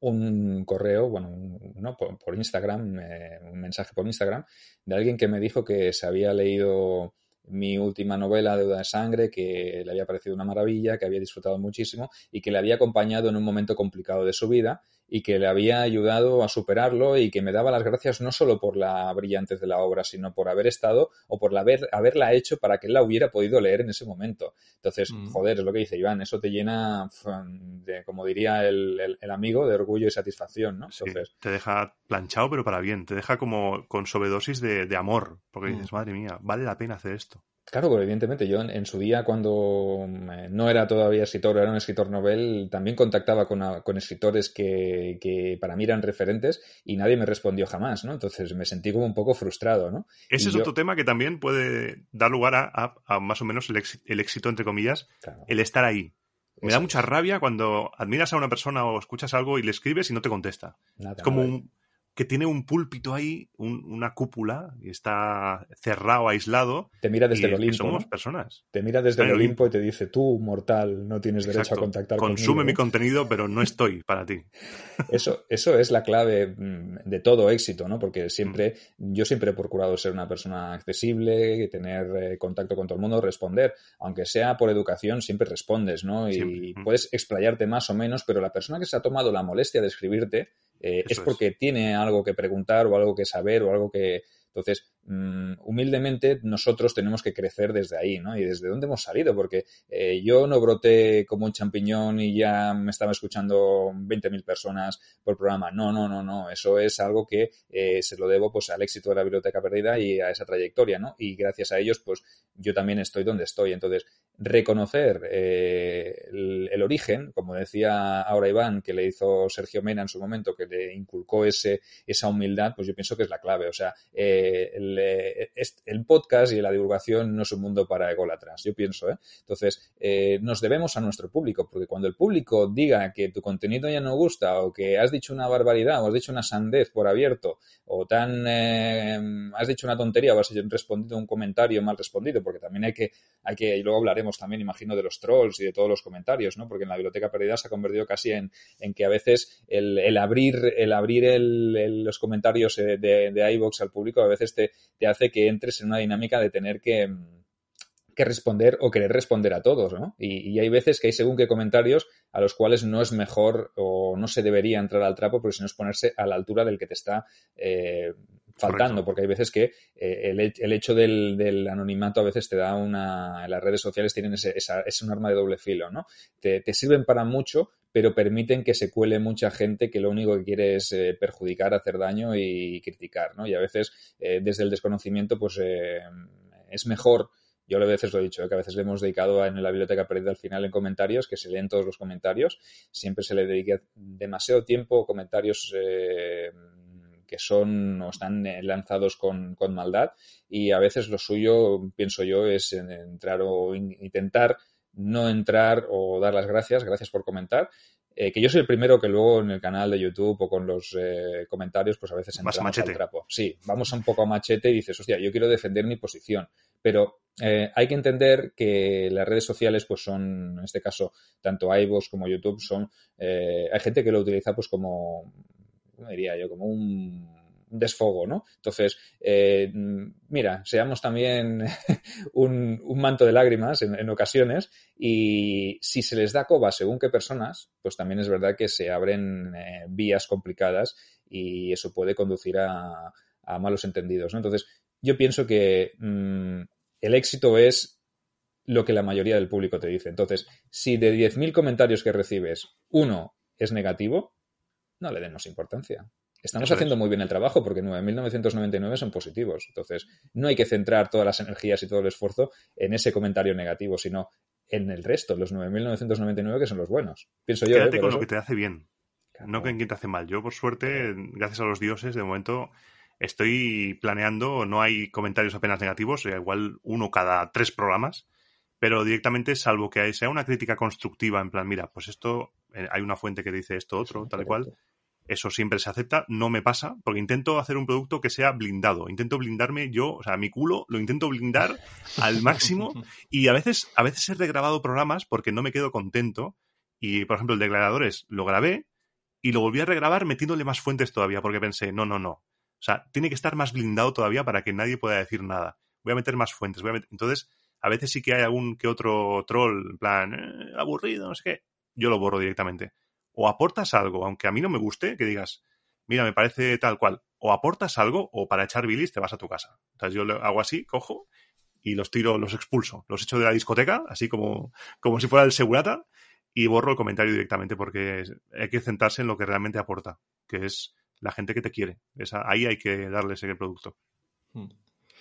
un correo, bueno, no, por, Instagram, eh, un mensaje por Instagram de alguien que me dijo que se había leído mi última novela, Deuda de Sangre, que le había parecido una maravilla, que había disfrutado muchísimo y que le había acompañado en un momento complicado de su vida y que le había ayudado a superarlo y que me daba las gracias no solo por la brillantez de la obra, sino por haber estado o por haber, haberla hecho para que él la hubiera podido leer en ese momento. Entonces, mm. joder, es lo que dice Iván, eso te llena, de, como diría el, amigo, de orgullo y satisfacción, ¿no? Entonces, te deja planchado, pero para bien, te deja como con sobredosis de, amor, porque dices, mm. madre mía, vale la pena hacer esto. Claro, evidentemente yo en, su día cuando eh, no era todavía escritor, era un escritor novel, también contactaba con, con escritores que, que, para mí eran referentes y nadie me respondió jamás, ¿no? Entonces me sentí como un poco frustrado, ¿no? Ese es otro tema que también puede dar lugar a, a, más o menos el, éxito, entre comillas, el estar ahí. Me da mucha rabia cuando admiras a una persona o escuchas algo y le escribes y no te contesta. es como un que tiene un púlpito ahí, una cúpula, y está cerrado, aislado. Te mira desde el Olimpo. somos personas. Te mira desde el Olimpo y te dice, tú, mortal, no tienes derecho a contactar Consume mi contenido, pero no estoy para ti. Eso, eso es la clave mm, de todo éxito, ¿no? Porque siempre, mm. yo siempre he procurado ser una persona accesible, tener eh, contacto con todo el mundo, responder. Aunque sea por educación, siempre respondes, ¿no? Y mm. puedes explayarte más o menos, pero la persona que se ha tomado la molestia de escribirte eh, es porque tiene algo que preguntar o algo que saber o algo que... Entonces, humildemente nosotros tenemos que crecer desde ahí, ¿no? Y desde dónde hemos salido, porque eh, yo no broté como un champiñón y ya me estaba escuchando 20.000 personas por programa. No, no, no, no. Eso es algo que eh, se lo debo pues al éxito de la Biblioteca Perdida y a esa trayectoria, ¿no? Y gracias a ellos, pues yo también estoy donde estoy. Entonces, reconocer eh, el, origen, como decía ahora Iván, que le hizo Sergio Mena en su momento, que le inculcó ese, esa humildad, pues yo pienso que es la clave. O sea, eh, eh, el, podcast y la divulgación no es un mundo para ególatras, yo pienso. Entonces, nos debemos a nuestro público, porque cuando el público diga que tu contenido ya no gusta o que has dicho una barbaridad o has dicho una sandez por abierto o tan has dicho una tontería o has respondido un comentario mal respondido, porque también hay que, hay que, y luego hablaremos también, imagino, de los trolls y de todos los comentarios, ¿no? Porque en la biblioteca perdida se ha convertido casi en, que a veces el, abrir, el abrir los comentarios eh, de, de al público a veces te, te hace que entres en una dinámica de tener que que responder o querer responder a todos, ¿no? Y, hay veces que hay según qué comentarios a los cuales no es mejor o no se debería entrar al trapo porque si no es ponerse a la altura del que te está eh, faltando, porque hay veces que eh, el, hecho del, anonimato a veces te da una... Las redes sociales tienen ese, es un arma de doble filo, ¿no? Te, sirven para mucho, pero permiten que se cuele mucha gente que lo único que quiere es eh, perjudicar, hacer daño y criticar, ¿no? Y a veces eh, desde el desconocimiento pues es mejor yo a veces lo he dicho, que a veces le hemos dedicado en la biblioteca perdida al final en comentarios, que se leen todos los comentarios. Siempre se le dedica demasiado tiempo comentarios que son o están eh, lanzados con, maldad y a veces lo suyo, pienso yo, es entrar o intentar no entrar o dar las gracias, gracias por comentar, eh, que yo soy el primero que luego en el canal de YouTube o con los eh, comentarios, pues a veces entramos al trapo. Sí, vamos un poco a machete y dices, hostia, yo quiero defender mi posición. Pero hay que entender que las redes sociales, pues son, en este caso, tanto iVoox como YouTube, son, hay gente que lo utiliza pues como ¿cómo diría yo? Como un desfogo, ¿no? Entonces, eh, mira, seamos también un, manto de lágrimas en, ocasiones y si se les da coba según qué personas, pues también es verdad que se abren eh, vías complicadas y eso puede conducir a, malos entendidos, ¿no? Entonces, yo pienso que mm, el éxito es lo que la mayoría del público te dice. Entonces, si de 10.000 comentarios que recibes, uno es negativo, no le demos importancia. Estamos haciendo muy bien el trabajo porque 9.999 son positivos. Entonces, no hay que centrar todas las energías y todo el esfuerzo en ese comentario negativo, sino en el resto, los 9.999 que son los buenos. Pienso yo. Quédate ¿eh? con lo que te hace bien, no con quien te hace mal. Yo, por suerte, gracias a los dioses, de momento estoy planeando, no hay comentarios apenas negativos, igual uno cada tres programas, pero directamente, salvo que sea una crítica constructiva, en plan, mira, pues esto, eh, hay una fuente que dice esto otro, tal y cual eso siempre se acepta, no me pasa, porque intento hacer un producto que sea blindado, intento blindarme yo, o sea, mi culo lo intento blindar al máximo. Y a veces, a veces he regrabado programas porque no me quedo contento. Y, por ejemplo, el de declaradores lo grabé y lo volví a regrabar metiéndole más fuentes todavía porque pensé, no, no, no, o sea, tiene que estar más blindado todavía para que nadie pueda decir nada. Voy a meter más fuentes, voy a meter... entonces a veces sí que hay algún que otro troll, en plan, eh, aburrido, no sé qué, yo lo borro directamente o aportas algo, aunque a mí no me guste, que digas, mira, me parece tal cual, o aportas algo, o para echar bilis te vas a tu casa. Entonces yo lo hago así, cojo y los tiro, los expulso, los echo de la discoteca, así como, como si fuera el segurata, y borro el comentario directamente porque hay que centrarse en lo que realmente aporta, que es la gente que te quiere. Esa, ahí hay que darle ese producto. Hmm.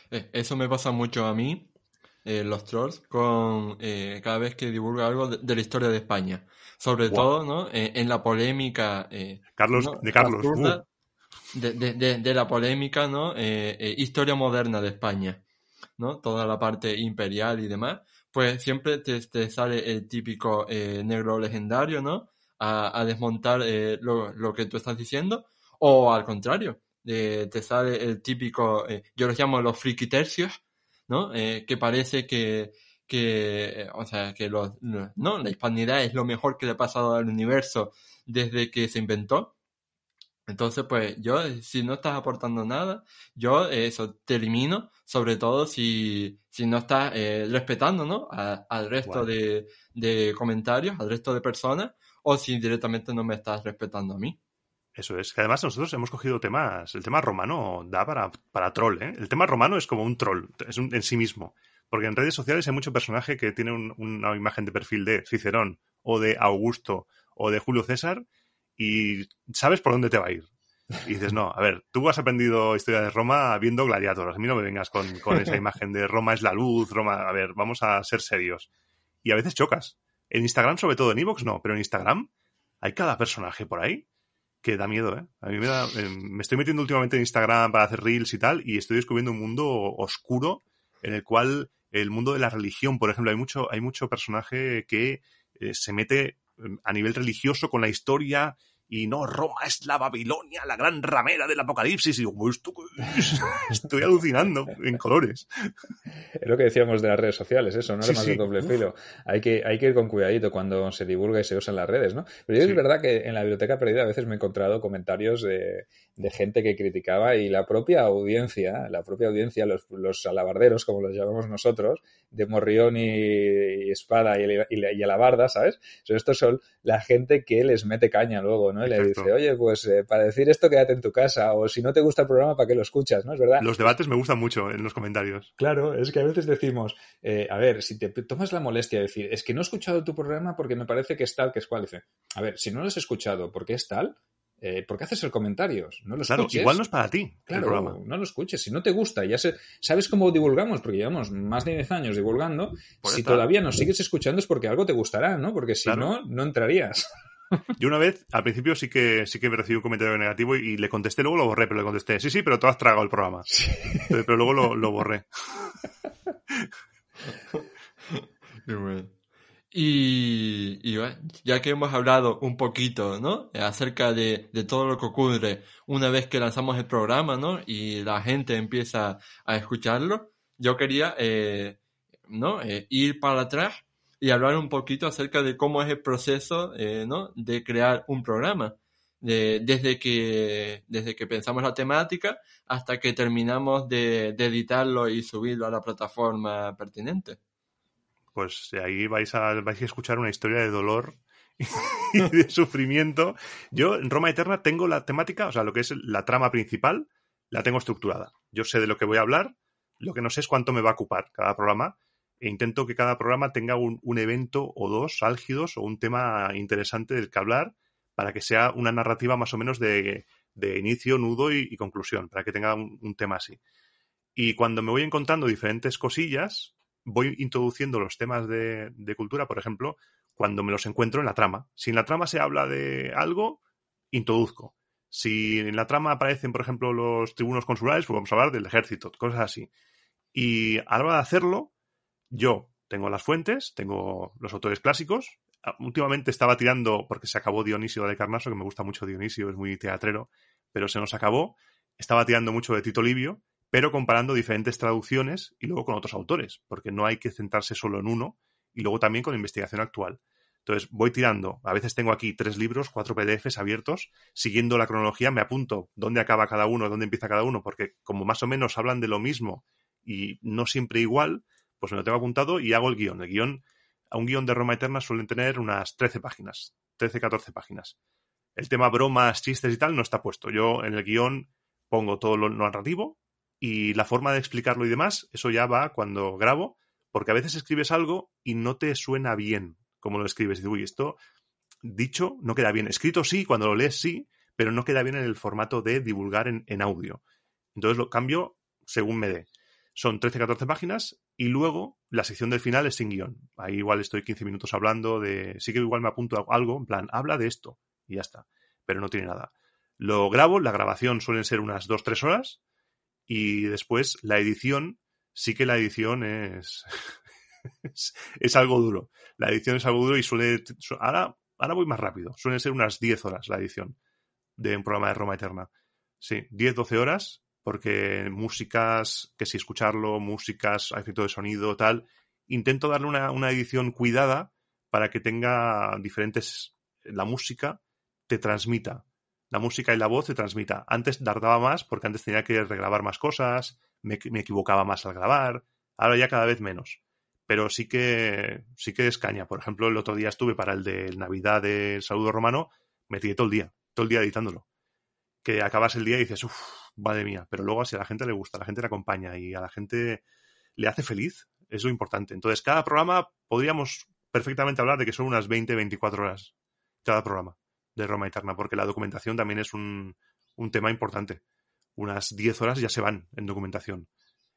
Eh, eso me pasa mucho a mí eh, los trolls con eh, cada vez que divulga algo de, la historia de España. Sobre todo, ¿no? en la polémica. Carlos, de Carlos. Uh. de, de, de, la polémica, ¿no? historia moderna de España, ¿no? Toda la parte imperial y demás. Pues siempre te, te sale el típico negro legendario, ¿no? A, a desmontar lo, lo que tú estás diciendo. O al contrario, te sale el típico, yo los llamo los friki tercios, ¿no? Eh, que parece que, que, o sea, que los, no, la hispanidad es lo mejor que le ha pasado al universo desde que se inventó. Entonces, pues yo, si no estás aportando nada, yo eso te elimino, sobre todo si, si no estás eh, respetando, ¿no? al resto de, de comentarios, al resto de personas, o si directamente no me estás respetando a mí. Eso es. Que además nosotros hemos cogido temas. El tema romano da para, para troll, ¿eh? El tema romano es como un troll, es un, en sí mismo. Porque en redes sociales hay mucho personaje que tiene una imagen de perfil de Cicerón, o de Augusto, o de Julio César, y sabes por dónde te va a ir. Y dices, no, a ver, tú has aprendido historia de Roma viendo gladiadores. A mí no me vengas con, con esa imagen de Roma es la luz, Roma. A ver, vamos a ser serios. Y a veces chocas. En Instagram, sobre todo en Evox, no, pero en Instagram hay cada personaje por ahí que da miedo, ¿eh? A mí me da... Eh, me estoy metiendo últimamente en Instagram para hacer reels y tal, y estoy descubriendo un mundo oscuro en el cual el mundo de la religión, por ejemplo, hay mucho, hay mucho personaje que eh, se mete em, a nivel religioso con la historia y no, Roma es la Babilonia, la gran ramera del apocalipsis. Y digo, esto estoy alucinando en colores. Es lo que decíamos de las redes sociales, eso, no es más de doble filo. Hay que, hay que ir con cuidadito cuando se divulga y se usa en las redes, ¿no? Pero yo es verdad que en la biblioteca perdida a veces me he encontrado comentarios de, de gente que criticaba y la propia audiencia, la propia audiencia, los, los alabarderos, como los llamamos nosotros, de morrión y, espada y, y, alabarda, ¿sabes? estos son la gente que les mete caña luego, ¿no? Y le dice, oye, pues eh, para decir esto quédate en tu casa o si no te gusta el programa, ¿para qué lo escuchas? ¿No? Es verdad. Los debates me gustan mucho en los comentarios. Claro, es que a veces decimos, eh, a ver, si te tomas la molestia de decir, es que no he escuchado tu programa porque me parece que es tal, que es cual, dice, a ver, si no lo has escuchado porque es tal, eh, ¿por qué haces el comentario? No lo claro, igual no es para ti claro, el programa. No lo escuches. Si no te gusta, ya sabes cómo divulgamos, porque llevamos más de 10 años divulgando. si todavía nos sigues escuchando es porque algo te gustará, ¿no? Porque si no, no entrarías. Yo una vez, al principio sí que sí que recibí un comentario negativo y, le contesté, luego lo borré, pero le contesté, sí, sí, pero tú has tragado el programa. Pero, luego lo, lo borré. Y, ya que hemos hablado un poquito, ¿no? Acerca de, todo lo que ocurre una vez que lanzamos el programa, ¿no? Y la gente empieza a escucharlo, yo quería, eh, ¿no? Eh, ir para atrás y hablar un poquito acerca de cómo es el proceso, eh, ¿no? De crear un programa. desde que, desde que pensamos la temática hasta que terminamos de editarlo y subirlo a la plataforma pertinente pues ahí vais a, vais a escuchar una historia de dolor y de sufrimiento. Yo en Roma Eterna tengo la temática, o sea, lo que es la trama principal, la tengo estructurada. Yo sé de lo que voy a hablar, lo que no sé es cuánto me va a ocupar cada programa e intento que cada programa tenga un, evento o dos álgidos o un tema interesante del que hablar para que sea una narrativa más o menos de, inicio, nudo y, conclusión, para que tenga un tema así. Y cuando me voy encontrando diferentes cosillas, voy introduciendo los temas de, cultura, por ejemplo, cuando me los encuentro en la trama. Si en la trama se habla de algo, introduzco. Si en la trama aparecen, por ejemplo, los tribunos consulares, pues vamos a hablar del ejército, cosas así. Y a la hora de hacerlo, yo tengo las fuentes, tengo los autores clásicos. Ah, últimamente estaba tirando, porque se acabó Dionisio de Carnaso, que me gusta mucho Dionisio, es muy teatrero, pero se nos acabó. Estaba tirando mucho de Tito Livio, pero comparando diferentes traducciones y luego con otros autores, porque no hay que centrarse solo en uno y luego también con investigación actual. Entonces voy tirando, a veces tengo aquí tres libros, cuatro PDFs abiertos, siguiendo la cronología me apunto dónde acaba cada uno, dónde empieza cada uno, porque como más o menos hablan de lo mismo y no siempre igual, pues me lo tengo apuntado y hago el guion. El guion, a un guion de Roma Eterna suelen tener unas 13 páginas, 13, 14 páginas. El tema bromas, chistes y tal no está puesto. Yo en el guion pongo todo lo narrativo, y la forma de explicarlo y demás, eso ya va cuando grabo, porque a veces escribes algo y no te suena bien como lo escribes. Y dices, uy, esto dicho no queda bien. Escrito sí, cuando lo lees sí, pero no queda bien en el formato de divulgar en, audio. Entonces lo cambio según me dé. Son 13-14 páginas y luego la sección del final es sin guion. Ahí igual estoy 15 minutos hablando de... Sí que igual me apunto algo, en plan, habla de esto y ya está. Pero no tiene nada. Lo grabo, la grabación suelen ser unas 2-3 horas y después la edición, sí que la edición es... es, algo duro. La edición es algo duro y suele... Ahora, ahora voy más rápido. Suelen ser unas 10 horas la edición de un programa de Roma Eterna. Sí, 10-12 horas porque músicas, que si escucharlo, músicas, efecto de sonido, tal, intento darle una, una, edición cuidada para que tenga diferentes, la música te transmita, la música y la voz te transmita. Antes tardaba más porque antes tenía que regrabar más cosas, me, me equivocaba más al grabar, ahora ya cada vez menos. Pero sí que, sí que es caña. Por ejemplo, el otro día estuve para el de Navidad del Saludo Romano, me tiré todo el día, todo el día editándolo. Que acabas el día y dices, uff, madre mía, pero luego si a la gente le gusta, la gente le acompaña y a la gente le hace feliz, es lo importante. Entonces, cada programa podríamos perfectamente hablar de que son unas 20, 24 horas cada programa de Roma Eterna, porque la documentación también es un, un tema importante. Unas 10 horas ya se van en documentación.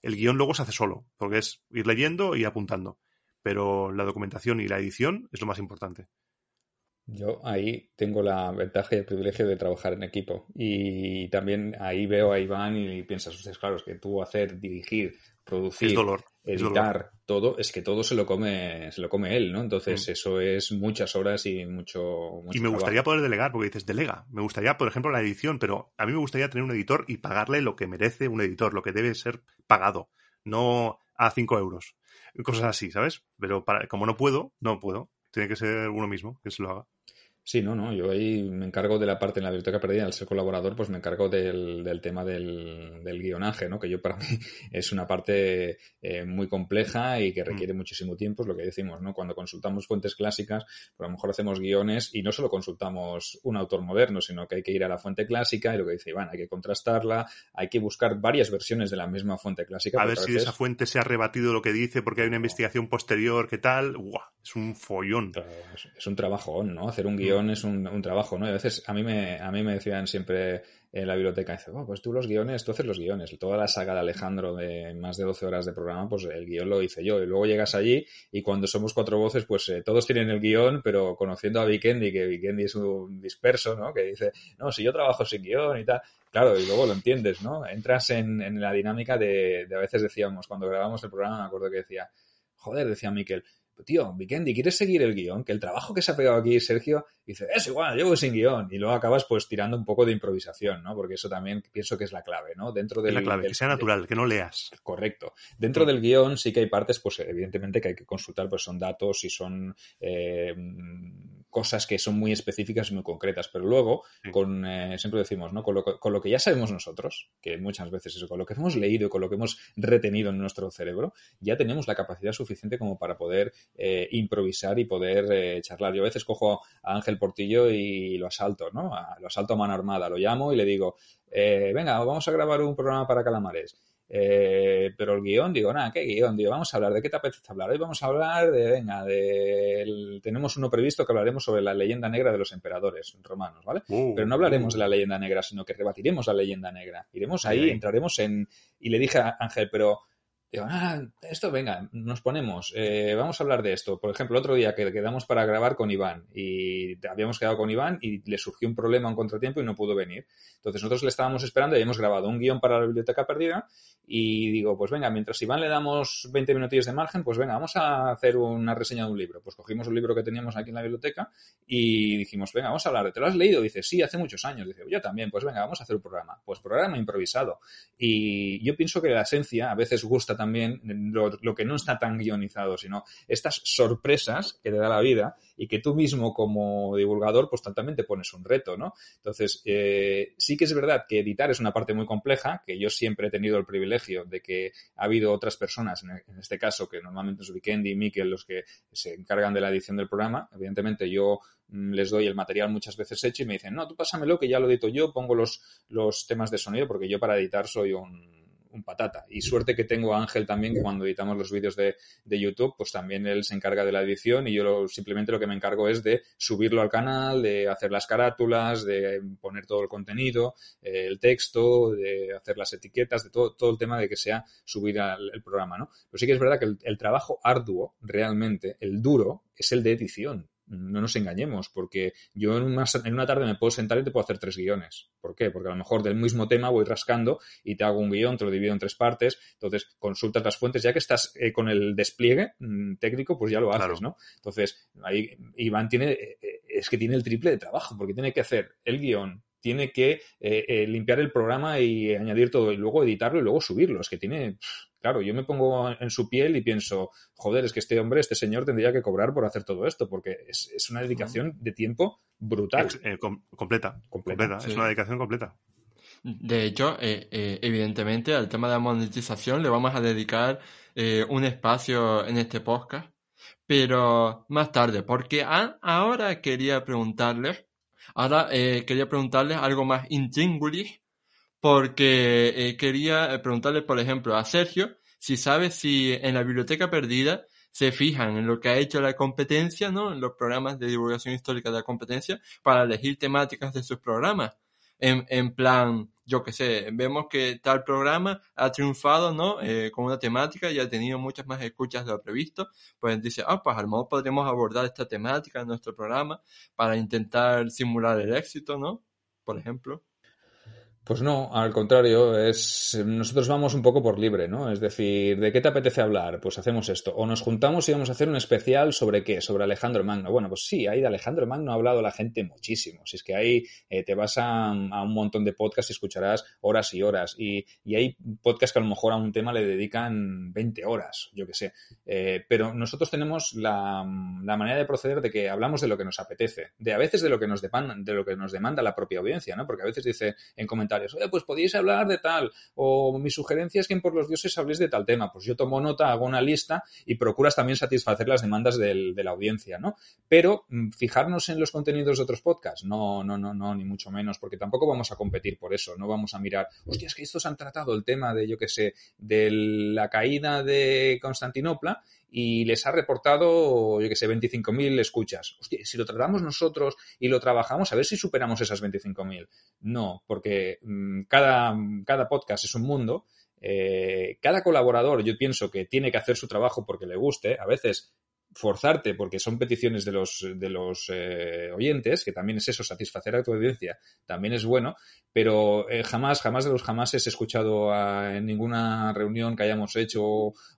El guion luego se hace solo, porque es ir leyendo y apuntando. Pero la documentación y la edición es lo más importante. Yo ahí tengo la ventaja y el privilegio de trabajar en equipo. Y también ahí veo a Iván y piensas, ustedes, claro, es que tú hacer, dirigir, producir, editar, todo, es que todo se lo come, se lo come él, ¿no? Entonces, mm. eso es muchas horas y mucho. y me gustaría poder delegar, porque dices, delega. Me gustaría, por ejemplo, la edición, pero a mí me gustaría tener un editor y pagarle lo que merece un editor, lo que debe ser pagado, no a 5 euros. Cosas así, ¿sabes? Pero para, como no puedo, no puedo. Tiene que ser uno mismo que se lo haga. Sí, no, no, yo ahí me encargo de la parte en la biblioteca perdida, al ser colaborador, pues me encargo del, del tema del, del, guionaje, ¿no? Que yo para mí es una parte eh, muy compleja y que mm. requiere muchísimo tiempo, es lo que decimos, ¿no? Cuando consultamos fuentes clásicas, pues a lo mejor hacemos guiones y no solo consultamos un autor moderno, sino que hay que ir a la fuente clásica y lo que dice Iván, hay que contrastarla, hay que buscar varias versiones de la misma fuente clásica. A ver si esa fuente se ha rebatido lo que dice porque hay una investigación posterior, ¿qué tal? ¡Guau! Es un follón. es un trabajo, ¿no? Hacer un guion es un, trabajo, ¿no? Y a veces a mí me, a mí me decían siempre en la biblioteca, dice, pues tú los guiones, tú haces los guiones. Toda la saga de Alejandro de más de 12 horas de programa, pues el guion lo hice yo. Y luego llegas allí y cuando somos cuatro voces, pues eh, todos tienen el guion, pero conociendo a Vikendi, que Vikendi es un disperso, ¿no? Que dice, no, si yo trabajo sin guion y tal. Claro, y luego lo entiendes, ¿no? Entras en, en la dinámica de, de, a veces decíamos, cuando grabamos el programa, me acuerdo que decía, joder, decía Miquel, tío, Vikendi, ¿quieres seguir el guion? Que el trabajo que se ha pegado aquí Sergio dice, es igual, llevo sin guion. Y luego acabas pues tirando un poco de improvisación, ¿no? Porque eso también pienso que es la clave, ¿no? Dentro del, la clave, que sea natural, que no leas. Correcto. Dentro mm. del guion sí que hay partes, pues evidentemente que hay que consultar, pues son datos y son eh, cosas que son muy específicas y muy concretas, pero luego, con, eh, siempre decimos, ¿no? Con lo, con lo, que ya sabemos nosotros, que muchas veces eso, con lo que hemos leído y con lo que hemos retenido en nuestro cerebro, ya tenemos la capacidad suficiente como para poder eh, improvisar y poder eh, charlar. Yo a veces cojo a Ángel Portillo y lo asalto, ¿no? lo asalto a mano armada, lo llamo y le digo, venga, vamos a grabar un programa para calamares. Eh, pero el guion, digo, nada, ¿qué guion? Digo, vamos a hablar, ¿de qué te apetece hablar? Hoy vamos a hablar de, venga, de... tenemos uno previsto que hablaremos sobre la leyenda negra de los emperadores romanos, ¿vale? Uh, pero no hablaremos uh. de la leyenda negra, sino que rebatiremos la leyenda negra. Iremos ahí, entraremos en... Y le dije a Ángel, pero Digo, ah, esto, venga, nos ponemos, eh, vamos a hablar de esto. Por ejemplo, otro día que quedamos para grabar con Iván y habíamos quedado con Iván y le surgió un problema, un contratiempo y no pudo venir. Entonces nosotros le estábamos esperando y habíamos grabado un guion para la biblioteca perdida y digo, pues venga, mientras Iván le damos 20 minutillos de margen, pues venga, vamos a hacer una reseña de un libro. Pues cogimos un libro que teníamos aquí en la biblioteca y dijimos, venga, vamos a hablar. ¿Te lo has leído? Dice, sí, hace muchos años. Dice, yo también, pues venga, vamos a hacer un programa. Pues programa improvisado. Y yo pienso que la esencia a veces gusta también lo, que no está tan guionizado, sino estas sorpresas que te da la vida y que tú mismo como divulgador pues totalmente pones un reto, ¿no? Entonces, eh, sí que es verdad que editar es una parte muy compleja, que yo siempre he tenido el privilegio de que ha habido otras personas, en, este caso, que normalmente es Vikendi y Mikel los que se encargan de la edición del programa. Evidentemente yo mm, les doy el material muchas veces hecho y me dicen, no, tú pásamelo que ya lo edito yo, pongo los, los temas de sonido, porque yo para editar soy un un patata. Y suerte que tengo a Ángel también, cuando editamos los vídeos de, YouTube, pues también él se encarga de la edición y yo simplemente lo que me encargo es de subirlo al canal, de hacer las carátulas, de poner todo el contenido, eh, el texto, de hacer las etiquetas, de todo, todo el tema de que sea subir el programa, ¿no? Pero sí que es verdad que el trabajo arduo, realmente, el duro, es el de edición no nos engañemos, porque yo en una, en una, tarde me puedo sentar y te puedo hacer tres guiones. ¿Por qué? Porque a lo mejor del mismo tema voy rascando y te hago un guion, te lo divido en tres partes, entonces consultas las fuentes, ya que estás eh, con el despliegue mm, técnico, pues ya lo haces, ¿no? Entonces, ahí Iván tiene, eh, eh, es que tiene el triple de trabajo, porque tiene que hacer el guion, tiene que limpiar el programa y añadir todo, y luego editarlo y luego subirlo. Es que tiene claro, yo me pongo en su piel y pienso, joder, es que este hombre, este señor tendría que cobrar por hacer todo esto, porque es, una dedicación de tiempo brutal. Eh, completa, completa, es una dedicación completa. De hecho, eh, eh, evidentemente al tema de la monetización le vamos a dedicar un espacio en este podcast, pero más tarde, porque ahora quería preguntarles, ahora quería preguntarles algo más intríngulis porque eh, quería eh, preguntarle, por ejemplo, a Sergio si sabe si en la biblioteca perdida se fijan en lo que ha hecho la competencia, ¿no? En los programas de divulgación histórica de la competencia para elegir temáticas de sus programas. En, en plan, yo qué sé, vemos que tal programa ha triunfado, ¿no? Eh, con una temática y ha tenido muchas más escuchas de lo previsto. Pues dice, ah, pues a lo mejor podríamos abordar esta temática en nuestro programa para intentar simular el éxito, ¿no? Por ejemplo. Pues no, al contrario, es nosotros vamos un poco por libre, ¿no? Es decir, ¿de qué te apetece hablar? Pues hacemos esto. O nos juntamos y vamos a hacer un especial sobre qué, sobre Alejandro Magno. Bueno, pues sí, ahí de Alejandro Magno ha hablado la gente muchísimo. Si es que ahí eh, te vas a, un montón de podcasts y escucharás horas y horas. Y, hay podcasts que a lo mejor a un tema le dedican 20 horas, yo qué sé. Eh, pero nosotros tenemos la, manera de proceder de que hablamos de lo que nos apetece, de a veces de lo que nos demanda, de lo que nos demanda la propia audiencia, ¿no? Porque a veces dice en comentarios oye, pues podéis hablar de tal, o mi sugerencia es que Por los Dioses habléis de tal tema. Pues yo tomo nota, hago una lista y procuras también satisfacer las demandas de la audiencia, ¿no? Pero mm, fijarnos en los contenidos de otros podcasts, no, no, no, no, ni mucho menos, porque tampoco vamos a competir por eso, no vamos a mirar, hostia, es que estos han tratado el tema de, yo qué sé, de la caída de Constantinopla y les ha reportado, yo que sé, 25.000 escuchas. Hostia, si lo tratamos nosotros y lo trabajamos, a ver si superamos esas 25.000. No, porque mm, cada, cada podcast es un mundo. Eh, cada colaborador yo pienso que tiene que hacer su trabajo porque le guste. A veces forzarte, porque son peticiones de los, de los eh, oyentes, que también es eso, satisfacer a tu audiencia, también es bueno, pero eh, jamás, jamás de los jamás he escuchado en ninguna reunión que hayamos hecho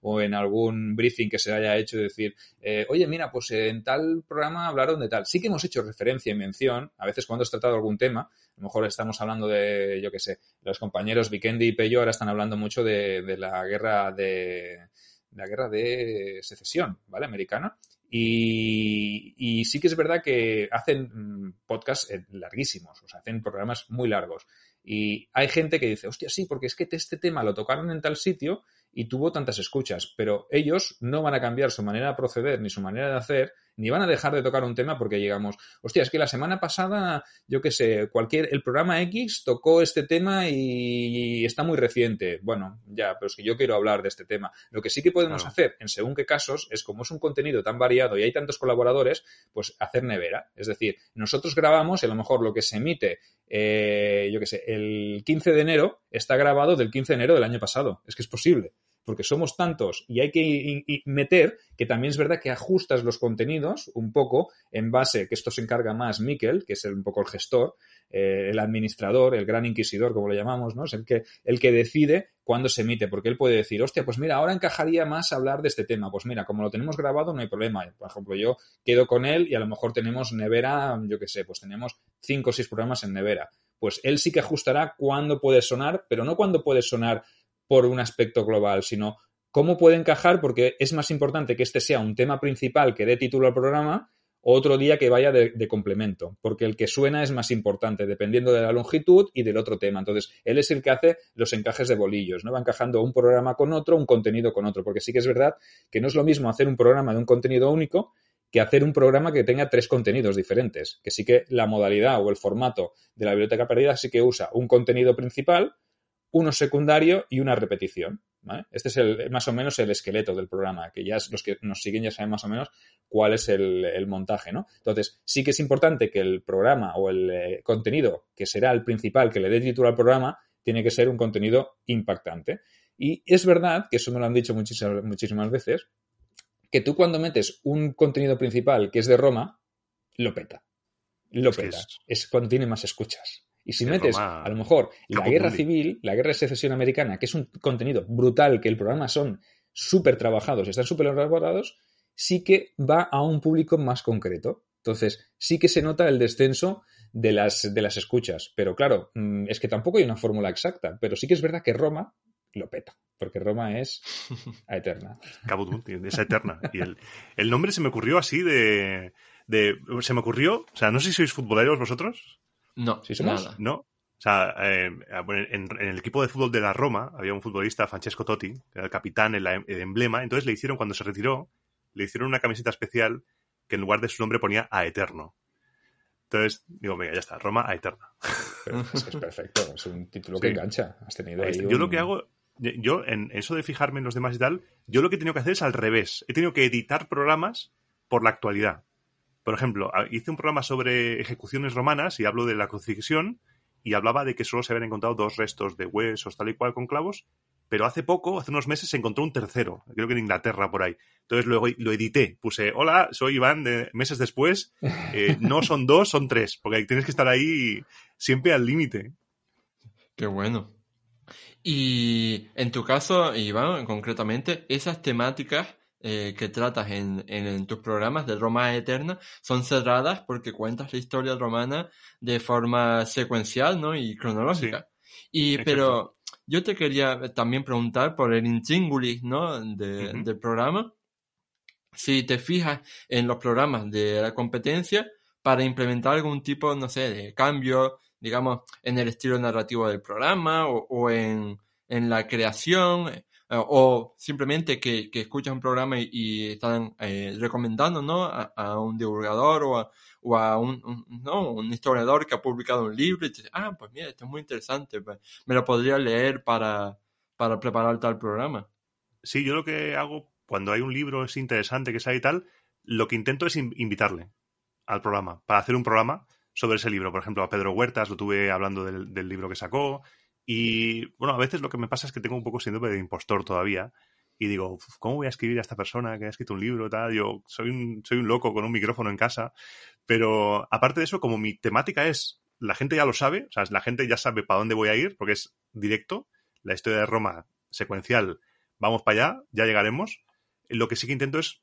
o, en algún briefing que se haya hecho decir, eh, oye, mira, pues en tal programa hablaron de tal. Sí que hemos hecho referencia y mención, a veces cuando has tratado algún tema, a lo mejor estamos hablando de, yo qué sé, los compañeros Vikendi y Pello ahora están hablando mucho de, de la guerra de la guerra de secesión, ¿vale? Americana. Y, sí que es verdad que hacen mm, podcasts eh, larguísimos, o sea, hacen programas muy largos. Y hay gente que dice, hostia, sí, porque es que este tema lo tocaron en tal sitio y tuvo tantas escuchas, pero ellos no van a cambiar su manera de proceder ni su manera de hacer ni van a dejar de tocar un tema porque llegamos, hostia, es que la semana pasada, yo qué sé, cualquier, el programa X tocó este tema y, está muy reciente. Bueno, ya, pero es que yo quiero hablar de este tema. Lo que sí que podemos hacer, en según qué casos, es como es un contenido tan variado y hay tantos colaboradores, pues hacer nevera. Es decir, nosotros grabamos y a lo mejor lo que se emite, eh, yo qué sé, el 15 de enero está grabado del 15 de enero del año pasado. Es que es posible porque somos tantos y hay que meter que también es verdad que ajustas los contenidos un poco en base, que esto se encarga más Miquel, que es un poco el gestor, eh, el administrador, el gran inquisidor, como lo llamamos, ¿no? Es el que, el que decide cuándo se emite, porque él puede decir, hostia, pues mira, ahora encajaría más hablar de este tema. Pues mira, como lo tenemos grabado, no hay problema. Por ejemplo, yo quedo con él y a lo mejor tenemos nevera, yo qué sé, pues tenemos cinco o seis programas en nevera. Pues él sí que ajustará cuándo puede sonar, pero no cuándo puede sonar por un aspecto global, sino cómo puede encajar, porque es más importante que este sea un tema principal que dé título al programa, o otro día que vaya de, complemento, porque el que suena es más importante, dependiendo de la longitud y del otro tema. Entonces, él es el que hace los encajes de bolillos, ¿no? Va encajando un programa con otro, un contenido con otro, porque sí que es verdad que no es lo mismo hacer un programa de un contenido único que hacer un programa que tenga tres contenidos diferentes, que sí que la modalidad o el formato de la biblioteca perdida sí que usa un contenido principal, uno secundario y una repetición. Este es el, más o menos el esqueleto del programa, que ya los que nos siguen ya saben más o menos cuál es el, montaje, ¿no? Entonces, sí que es importante que el programa o el eh, contenido que será el principal que le dé título al programa tiene que ser un contenido impactante. Y es verdad, que eso me lo han dicho muchísimas, muchísimas veces, que tú cuando metes un contenido principal que es de Roma, lo peta. Lo peta. es cuando tiene más escuchas. Y si metes, a lo mejor, la guerra civil, la guerra de secesión americana, que es un contenido brutal, que el programa son súper trabajados, están súper elaborados, sí que va a un público más concreto. Entonces, sí que se nota el descenso de las, de las escuchas. Pero claro, mm, es que tampoco hay una fórmula exacta, pero sí que es verdad que Roma lo peta, porque Roma es eterna. es eterna. Y el, el, nombre se me ocurrió así de, de... Se me ocurrió, o sea, no sé si sois futboleros vosotros. No, ¿Sí somos? No. O sea, eh, en, el equipo de fútbol de la Roma había un futbolista, Francesco Totti, que era el capitán, el, emblema. Entonces le hicieron, cuando se retiró, le hicieron una camiseta especial que en lugar de su nombre ponía a Eterno. Entonces, digo, venga, ya está, Roma a Eterna. es que es perfecto, es un título que engancha. Has tenido ahí Yo lo que hago, yo en eso de fijarme en los demás y tal, yo lo que he tenido que hacer es al revés. He tenido que editar programas por la actualidad. Por ejemplo, hice un programa sobre ejecuciones romanas y hablo de la crucifixión y hablaba de que solo se habían encontrado dos restos de huesos tal y cual con clavos, pero hace poco, hace unos meses, se encontró un tercero, creo que en Inglaterra por ahí. Entonces luego lo edité, puse, hola, soy Iván, de meses después, eh, no son dos, son tres, porque tienes que estar ahí siempre al límite. Qué bueno. Y en tu caso, Iván, concretamente, esas temáticas eh, que tratas en, en, tus programas de Roma Eterna son cerradas porque cuentas la historia romana de forma secuencial ¿no? y cronológica. y, pero yo te quería también preguntar por el intríngulis ¿no? De, del programa. Si te fijas en los programas de la competencia para implementar algún tipo, no sé, de cambio, digamos, en el estilo narrativo del programa o, o en, en la creación, eh, o simplemente que, que escuchas un programa y, están eh, recomendando ¿no? a, un divulgador o a, o a un, ¿no? un, historiador que ha publicado un libro y te dice, ah, pues mira, esto es muy interesante, pues, me lo podría leer para, para preparar tal programa. Sí, yo lo que hago cuando hay un libro es interesante que sea y tal, lo que intento es invitarle al programa, para hacer un programa sobre ese libro. Por ejemplo, a Pedro Huertas lo tuve hablando del libro que sacó, y bueno, a veces lo que me pasa es que tengo un poco síndrome de impostor todavía. Y digo, ¿cómo voy a escribir a esta persona que ha escrito un libro? Tal? Yo soy un, soy un loco con un micrófono en casa. Pero aparte de eso, como mi temática es, la gente ya lo sabe, o sea, la gente ya sabe para dónde voy a ir, porque es directo, la historia de Roma secuencial, vamos para allá, ya llegaremos. Lo que sí que intento es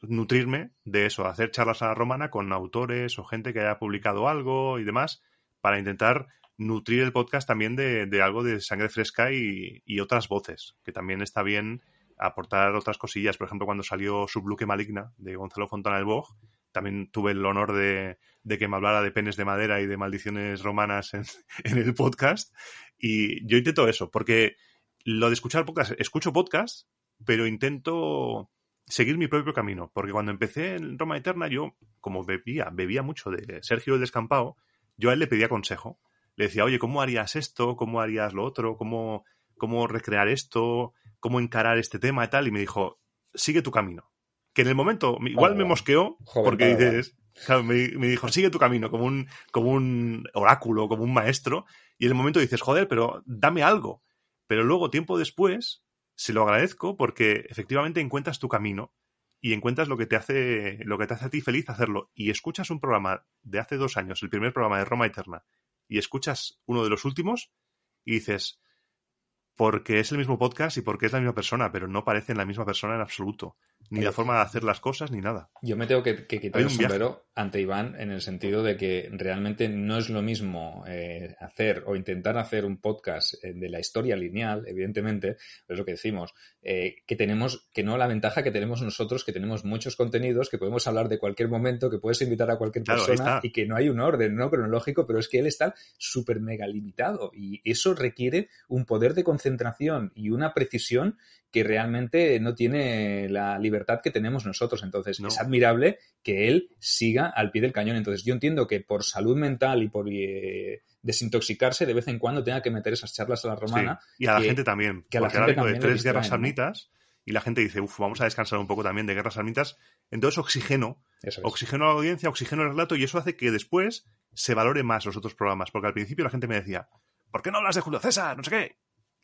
nutrirme de eso, hacer charlas a la romana con autores o gente que haya publicado algo y demás, para intentar nutrir el podcast también de, algo de sangre fresca y, otras voces, que también está bien aportar otras cosillas. Por ejemplo, cuando salió Subluque Maligna de Gonzalo Fontana del Bog, también tuve el honor de, que me hablara de penes de madera y de maldiciones romanas en, el podcast. Y yo intento eso, porque lo de escuchar podcast, escucho podcast, pero intento seguir mi propio camino. Porque cuando empecé en Roma Eterna, yo, como bebía, bebía mucho de Sergio el Descampado, yo a él le pedía consejo le decía, oye, ¿cómo harías esto? ¿Cómo harías lo otro? ¿Cómo, cómo recrear esto? ¿Cómo encarar este tema y tal? Y me dijo, sigue tu camino. Que en el momento, igual me mosqueó, porque dices, me, dijo, sigue tu camino, como un, como un oráculo, como un maestro. Y en el momento dices, joder, pero dame algo. Pero luego, tiempo después, se lo agradezco porque efectivamente encuentras tu camino y encuentras lo que te hace, lo que te hace a ti feliz hacerlo. Y escuchas un programa de hace dos años, el primer programa de Roma Eterna, y escuchas uno de los últimos y dices, porque es el mismo podcast y porque es la misma persona, pero no parecen la misma persona en absoluto ni la forma de hacer las cosas, ni nada. Yo me tengo que, quitar el sombrero ante Iván en el sentido de que realmente no es lo mismo eh, hacer o intentar hacer un podcast eh, de la historia lineal, evidentemente, es lo que decimos, eh, que tenemos, que no la ventaja que tenemos nosotros, que tenemos muchos contenidos, que podemos hablar de cualquier momento, que puedes invitar a cualquier persona y que no hay un orden no cronológico, pero es que él está súper mega limitado y eso requiere un poder de concentración y una precisión que realmente no tiene la libertad libertad que tenemos nosotros. Entonces, es admirable que él siga al pie del cañón. Entonces, yo entiendo que por salud mental y por eh, desintoxicarse, de vez en cuando tenga que meter esas charlas a la romana. Y a la gente también. Que a la gente también de tres guerras samnitas y la gente dice, uff, vamos a descansar un poco también de guerras samnitas. Entonces, oxígeno. Oxígeno a la audiencia, oxígeno al relato, y eso hace que después se valore más los otros programas. Porque al principio la gente me decía, ¿por qué no hablas de Julio César? No sé qué.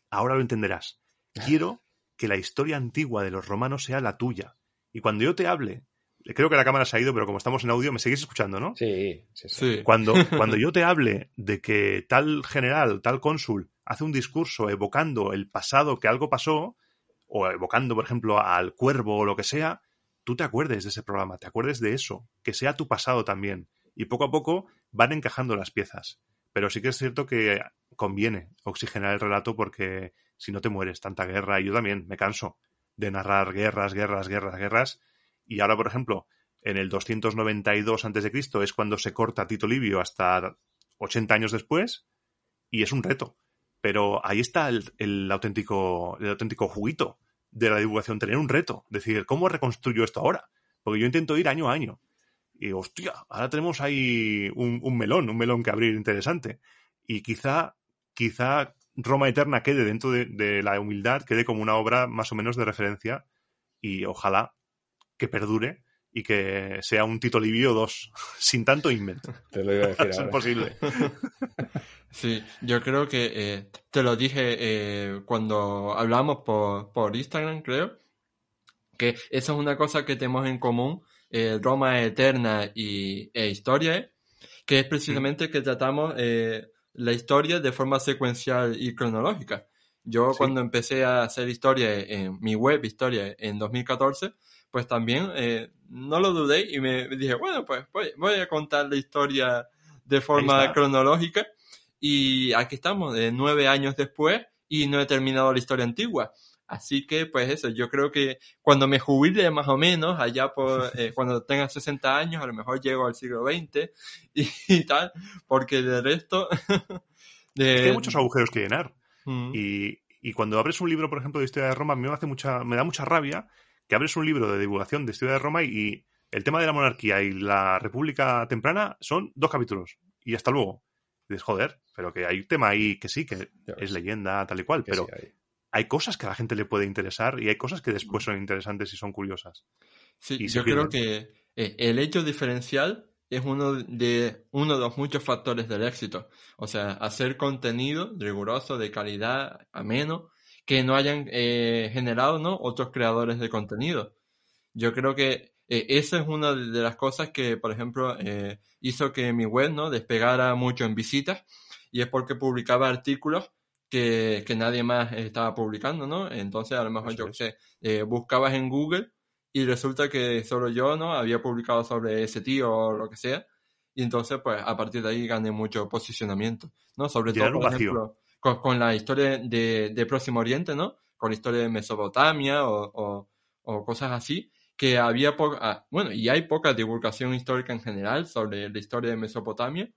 Ahora lo entenderás. Quiero que la historia antigua de los romanos sea la tuya. Y cuando yo te hable, creo que la cámara se ha ido, pero como estamos en audio, me seguís escuchando, ¿no? Sí, sí, sí. Cuando, cuando yo te hable de que tal general, tal cónsul, hace un discurso evocando el pasado que algo pasó, o evocando, por ejemplo, al cuervo o lo que sea, tú te acuerdes de ese programa, te acuerdes de eso, que sea tu pasado también. Y poco a poco van encajando las piezas. Pero sí que es cierto que conviene oxigenar el relato porque si no te mueres tanta guerra, y yo también me canso de narrar guerras, guerras, guerras, guerras. Y ahora, por ejemplo, en el 292 a.C. es cuando se corta Tito Livio hasta 80 años después, y es un reto. Pero ahí está el, auténtico, el auténtico juguito de la divulgación, tener un reto, decir, ¿cómo reconstruyo esto ahora? Porque yo intento ir año a año. Y hostia, ahora tenemos ahí un, melón, un melón que abrir interesante. Y quizá, quizá Roma Eterna quede dentro de, la humildad, quede como una obra más o menos de referencia y ojalá que perdure y que sea un Tito Livio 2 sin tanto invento. Te lo iba a decir. es imposible. Sí, yo creo que eh, te lo dije eh, cuando hablamos por, por Instagram, creo, que esa es una cosa que tenemos en común, eh, Roma Eterna y, e Historia, que es precisamente que tratamos la historia de forma secuencial y cronológica. Yo cuando empecé a hacer historia en mi web, historia, en 2014, pues también no lo dudé y me dije, bueno, pues voy, a contar la historia de forma cronológica y aquí estamos, de nueve años después, y no he terminado la historia antigua. Así que, pues eso, yo creo que cuando me jubile más o menos, allá por, eh, cuando tenga 60 años, a lo mejor llego al siglo XX y, tal, porque de resto... de... hay muchos agujeros que llenar. Mm. Y, y, cuando abres un libro, por ejemplo, de historia de Roma, me, hace mucha, me da mucha rabia que abres un libro de divulgación de historia de Roma y el tema de la monarquía y la república temprana son dos capítulos. Y hasta luego dices, joder, pero que hay un tema ahí que sí, que es leyenda, tal y cual, pero hay. cosas que a la gente le puede interesar y hay cosas que después son interesantes y son curiosas. Sí, yo creo que eh, el hecho diferencial es uno de, uno de los muchos factores del éxito. O sea, hacer contenido riguroso, de calidad, ameno, que no hayan eh, generado ¿no? otros creadores de contenido. Yo creo que eh, esa es una de las cosas que, por ejemplo, eh, hizo que mi web no despegara mucho en visitas y es porque publicaba artículos que, que nadie más estaba publicando, ¿no? Entonces, a lo mejor yo sé, eh, buscabas en Google y resulta que solo yo, ¿no? Había publicado sobre ese tío o lo que sea. Y entonces, pues, a partir de ahí gané mucho posicionamiento, ¿no? Sobre todo, por ejemplo, con, la historia de, de, Próximo Oriente, ¿no? Con la historia de Mesopotamia o, o, o cosas así que había poca, ah, bueno, y hay poca divulgación histórica en general sobre la historia de Mesopotamia.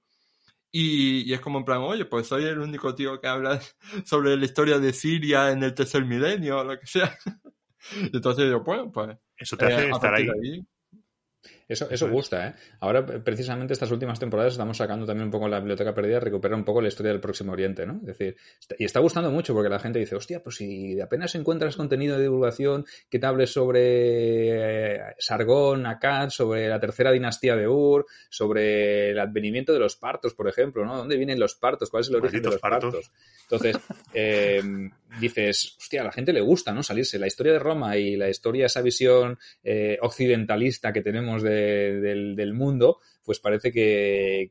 Y, es como en plan, oye, pues soy el único tío que habla sobre la historia de Siria en el tercer milenio o lo que sea. Entonces yo, bueno, pues... Eso te hace eh, estar ahí. Eso, eso gusta, ¿eh? Ahora, precisamente estas últimas temporadas estamos sacando también un poco la biblioteca perdida, recuperar un poco la historia del Próximo Oriente, ¿no? Es decir, y está gustando mucho porque la gente dice, hostia, pues si apenas encuentras contenido de divulgación que te hable sobre eh, Sargón, Akkad, sobre la tercera dinastía de Ur, sobre el advenimiento de los partos, por ejemplo, ¿no? ¿Dónde vienen los partos? ¿Cuál es el origen de los partos? Entonces, eh, dices, hostia, a la gente le gusta, ¿no? Salirse. La historia de Roma y la historia, esa visión eh, occidentalista que tenemos del, mundo, pues parece que,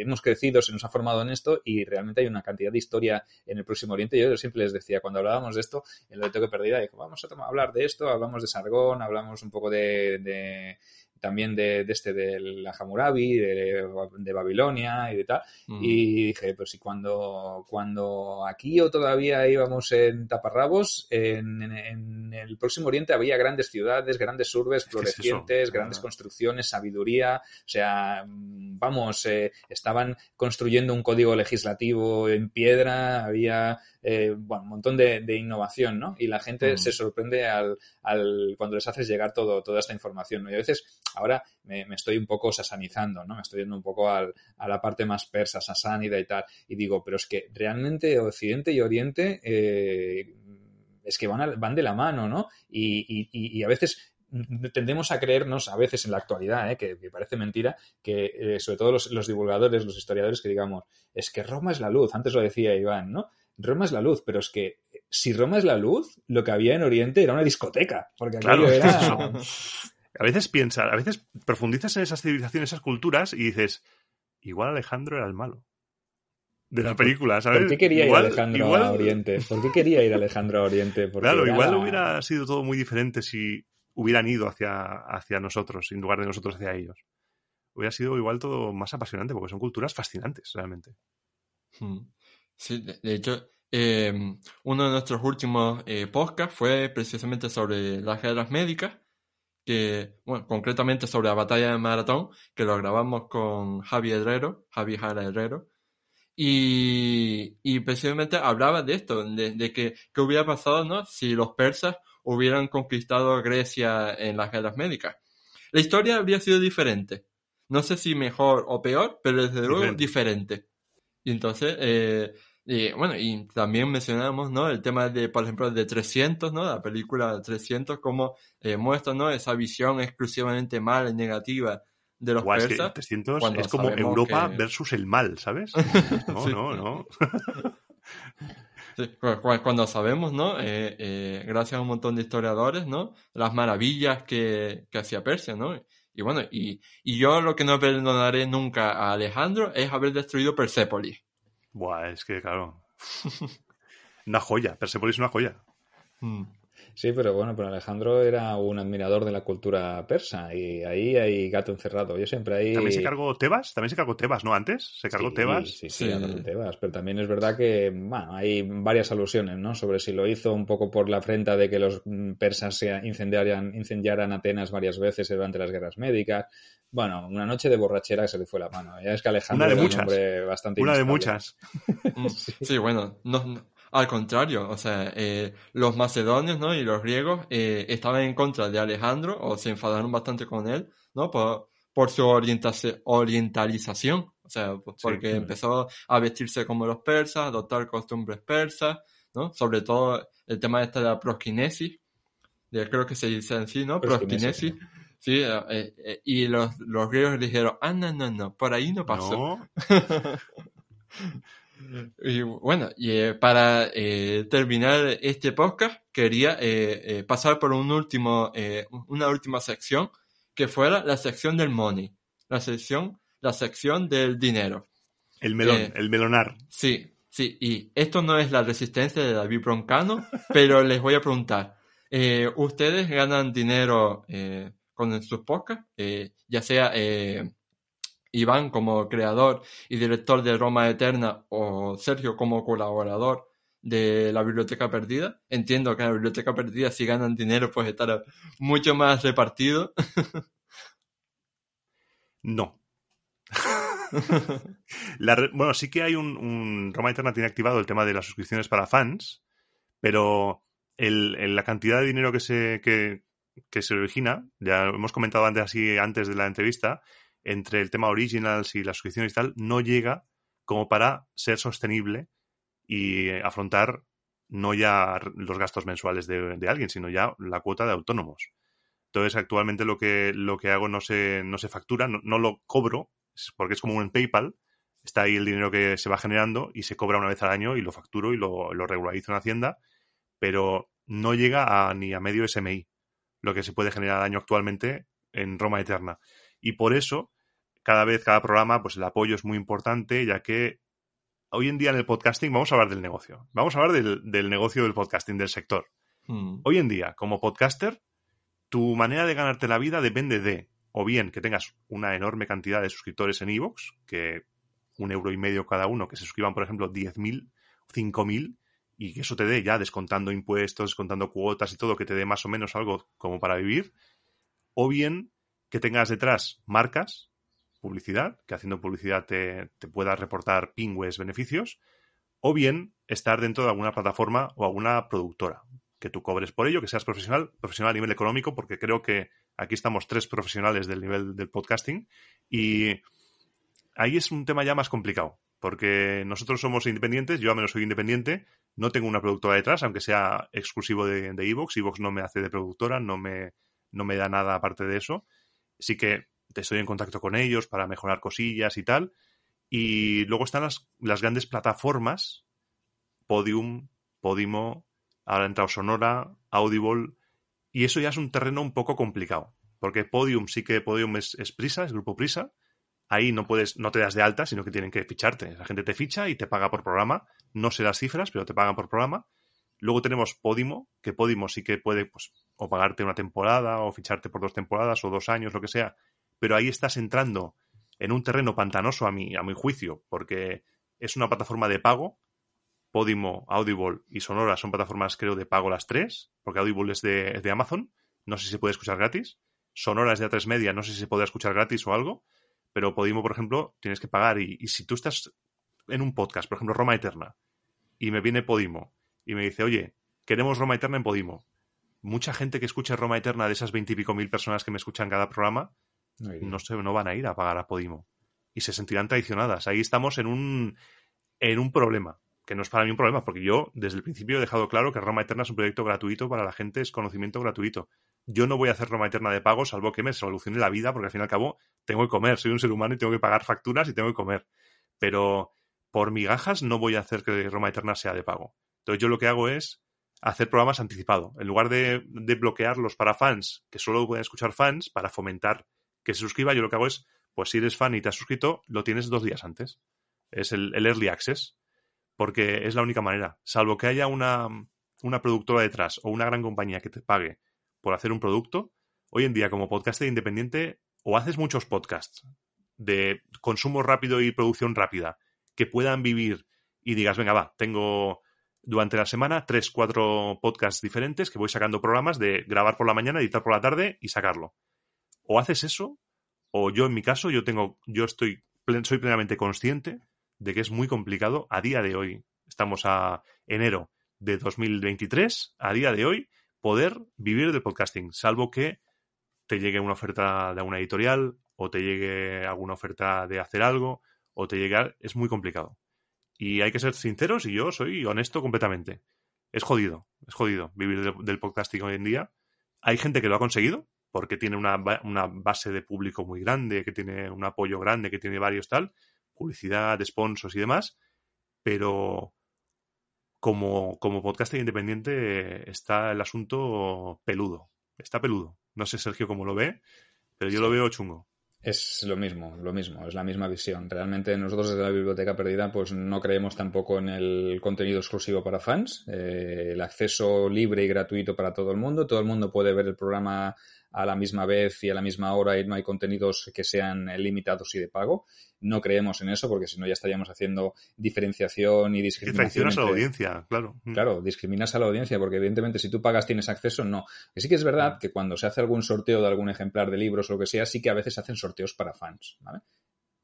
hemos crecido, se nos ha formado en esto y realmente hay una cantidad de historia en el Próximo Oriente. Yo siempre les decía, cuando hablábamos de esto, en lo de Toque Perdida, dijo, vamos a hablar de esto, hablamos de Sargón, hablamos un poco de también de, este, de la Hammurabi, de, Babilonia y de tal. Mm. Y dije, pues si cuando, cuando aquí o todavía íbamos en taparrabos, en, el próximo Oriente había grandes ciudades, grandes urbes florecientes, grandes ah. construcciones, sabiduría. O sea, vamos, eh, estaban construyendo un código legislativo en piedra, había eh, bueno, un montón de, innovación, ¿no? Y la gente mm. se sorprende al, al, cuando les haces llegar todo, toda esta información, ¿no? Y a veces ahora me, estoy un poco sasanizando, ¿no? Me estoy yendo un poco al, a la parte más persa, sasánida y tal, y digo, pero es que realmente Occidente y Oriente eh, es que van, van de la mano, ¿no? Y, y, a veces tendemos a creernos a veces en la actualidad, ¿eh? que, parece mentira, que eh, sobre todo los, los, divulgadores, los historiadores, que digamos, es que Roma es la luz, antes lo decía Iván, ¿no? Roma es la luz, pero es que si Roma es la luz, lo que había en Oriente era una discoteca, porque claro, era... A veces piensas, a veces profundizas en esas civilizaciones, esas culturas y dices, igual Alejandro era el malo de la película, ¿sabes? ¿Por qué quería ir Alejandro a Oriente? ¿Por qué quería ir Alejandro a Oriente? claro, igual hubiera sido todo muy diferente si hubieran ido hacia, hacia nosotros, en lugar de nosotros hacia ellos. Hubiera sido igual todo más apasionante, porque son culturas fascinantes, realmente. Hmm. Sí, de, hecho, em, uno de nuestros últimos eh, podcasts fue precisamente sobre las guerras médicas, que, bueno, concretamente sobre la batalla de Maratón, que lo grabamos con Javi Herrero, Javi Jara Herrero, y, y precisamente hablaba de esto, de, que, qué hubiera pasado, ¿no? Si los persas hubieran conquistado Grecia en las guerras médicas. La historia habría sido diferente. No sé si mejor o peor, pero desde luego diferente. Y entonces, eh, y bueno, y también mencionamos, ¿no? El tema de, por ejemplo, de 300, ¿no? La película 300, como eh, muestra, ¿no? Esa visión exclusivamente mala y negativa de los persas. 300 es como Europa versus el mal, ¿sabes? No, no, no. cuando sabemos, ¿no? Eh, eh, gracias a un montón de historiadores, ¿no? Las maravillas que, que hacía Persia, ¿no? Y bueno, y, y yo lo que no perdonaré nunca a Alejandro es haber destruido Persépolis. Buah, es que claro. una joya, Persepolis es una joya. Mm. Sí, pero bueno, pero Alejandro era un admirador de la cultura persa y ahí hay gato encerrado. Yo siempre ahí. ¿También se cargó Tebas? También se cargó Tebas, ¿no? Antes se cargó Tebas. Sí, sí, sí, Tebas. Pero también es verdad que, bueno, hay varias alusiones, ¿no? Sobre si lo hizo un poco por la afrenta de que los persas se incendiaran, incendiaran Atenas varias veces durante las guerras médicas. Bueno, una noche de borrachera que se le fue la mano. Ya es que Alejandro una de muchas. un hombre bastante Una de muchas. sí. bueno, no, al contrario, o sea, eh, los macedonios ¿no? y los griegos eh, estaban en contra de Alejandro o se enfadaron bastante con él ¿no? por, por su orientalización, o sea, porque empezó a vestirse como los persas, adoptar costumbres persas, ¿no? sobre todo el tema este de la prosquinesis, creo que se dice así, ¿no? Prosquinesis. Sí, eh, y los, los griegos dijeron, ah, no, no, no, por ahí no pasó. ¿No? Y bueno, y eh, para eh, terminar este podcast, quería eh, pasar por un último, una última sección, que fuera la sección del money, la sección, la sección del dinero. El melón, el melonar. Sí, sí, y esto no es la resistencia de David Broncano, pero les voy a preguntar, ¿ustedes ganan dinero con sus podcasts? ya sea Iván como creador y director de Roma Eterna o Sergio como colaborador de la Biblioteca Perdida. Entiendo que en la Biblioteca Perdida si ganan dinero pues estará mucho más repartido. no. bueno, sí que hay un, Roma Eterna tiene activado el tema de las suscripciones para fans, pero la cantidad de dinero que se, que, que se origina, ya hemos comentado antes así antes de la entrevista, entre el tema originals y las suscripciones y tal, no llega como para ser sostenible y afrontar no ya los gastos mensuales de, alguien, sino ya la cuota de autónomos. Entonces, actualmente lo que, lo que hago no se, no se factura, no, lo cobro, porque es como un PayPal, está ahí el dinero que se va generando y se cobra una vez al año y lo facturo y lo, lo regularizo en Hacienda, pero no llega a, ni a medio SMI, lo que se puede generar al año actualmente en Roma Eterna. Y por eso, cada vez, cada programa, pues el apoyo es muy importante, ya que hoy en día en el podcasting vamos a hablar del negocio. Vamos a hablar del, negocio del podcasting, del sector. Hmm. Hoy en día, como podcaster, tu manera de ganarte la vida depende de o bien que tengas una enorme cantidad de suscriptores en Evox, que un euro y medio cada uno, que se suscriban, por ejemplo, 10.000, 5.000, y que eso te dé ya descontando impuestos, descontando cuotas y todo, que te dé más o menos algo como para vivir, o bien que tengas detrás marcas, publicidad, que haciendo publicidad te, te pueda reportar pingües beneficios, o bien estar dentro de alguna plataforma o alguna productora, que tú cobres por ello, que seas profesional, profesional a nivel económico, porque creo que aquí estamos tres profesionales del nivel del podcasting y ahí es un tema ya más complicado, porque nosotros somos independientes, yo al menos soy independiente, no tengo una productora detrás, aunque sea exclusivo de Evox, Evox no me hace de productora, no me, no me da nada aparte de eso, sí que estoy en contacto con ellos para mejorar cosillas y tal, y luego están las, las grandes plataformas, Podium, Podimo, ahora ha entrado Sonora, Audible, y eso ya es un terreno un poco complicado, porque Podium sí que Podium es, Prisa, es Grupo Prisa, ahí no puedes, no te das de alta, sino que tienen que ficharte. La gente te ficha y te paga por programa. No sé las cifras, pero te pagan por programa. Luego tenemos Podimo, que Podimo sí que puede, pues, o pagarte una temporada, o ficharte por dos temporadas, o dos años, lo que sea. Pero ahí estás entrando en un terreno pantanoso a mi, a mi juicio, porque es una plataforma de pago. Podimo, Audible y Sonora son plataformas, creo, de pago las tres, porque Audible es de, de Amazon. No sé si se puede escuchar gratis. Sonora es de A3 Media, no sé si se puede escuchar gratis o algo pero Podimo, por ejemplo, tienes que pagar. Y, si tú estás en un podcast, por ejemplo, Roma Eterna, y me viene Podimo y me dice, oye, queremos Roma Eterna en Podimo. Mucha gente que escucha Roma Eterna de esas veintipico mil personas que me escuchan cada programa, no, se, no van a ir a pagar a Podimo. Y se sentirán traicionadas. Ahí estamos en un, en un problema que no es para mí un problema, porque yo desde el principio he dejado claro que Roma Eterna es un proyecto gratuito para la gente, es conocimiento gratuito. Yo no voy a hacer Roma Eterna de pago, salvo que me solucione la vida, porque al fin y al cabo tengo que comer, soy un ser humano y tengo que pagar facturas y tengo que comer. Pero por migajas no voy a hacer que Roma Eterna sea de pago. Entonces yo lo que hago es hacer programas anticipados. En lugar de, bloquearlos para fans, que solo pueden escuchar fans, para fomentar que se suscriba, yo lo que hago es, pues si eres fan y te has suscrito, lo tienes dos días antes. Es el, el early access porque es la única manera. Salvo que haya una, una productora detrás o una gran compañía que te pague por hacer un producto, hoy en día como podcaster independiente o haces muchos podcasts de consumo rápido y producción rápida que puedan vivir y digas, venga, va, tengo durante la semana tres, cuatro podcasts diferentes que voy sacando programas de grabar por la mañana, editar por la tarde y sacarlo. O haces eso, o yo en mi caso, yo tengo, yo estoy, soy plenamente consciente de que es muy complicado a día de hoy, estamos a enero de 2023, a día de hoy, poder vivir del podcasting, salvo que te llegue una oferta de una editorial o te llegue alguna oferta de hacer algo o te llegue... Es muy complicado. Y hay que ser sinceros y yo soy honesto completamente. Es jodido, es jodido vivir del, podcasting hoy en día. Hay gente que lo ha conseguido porque tiene una, una, base de público muy grande, que tiene un apoyo grande, que tiene varios tal, publicidad, sponsors y demás, pero como, como podcaster independiente está el asunto peludo, está peludo. No sé, Sergio, cómo lo ve, pero yo lo veo chungo. Es lo mismo, lo mismo, es la misma visión. Realmente nosotros desde la Biblioteca Perdida pues no creemos tampoco en el contenido exclusivo para fans, eh, el acceso libre y gratuito para todo el mundo, todo el mundo puede ver el programa a la misma vez y a la misma hora y no hay contenidos que sean limitados y de pago. No creemos en eso porque si no ya estaríamos haciendo diferenciación y discriminación. A la audiencia, claro. Mm. Claro, discriminas a la audiencia porque evidentemente si tú pagas tienes acceso, no. Que sí que es verdad mm. que cuando se hace algún sorteo de algún ejemplar de libros o lo que sea, sí que a veces hacen sorteos para fans, ¿vale?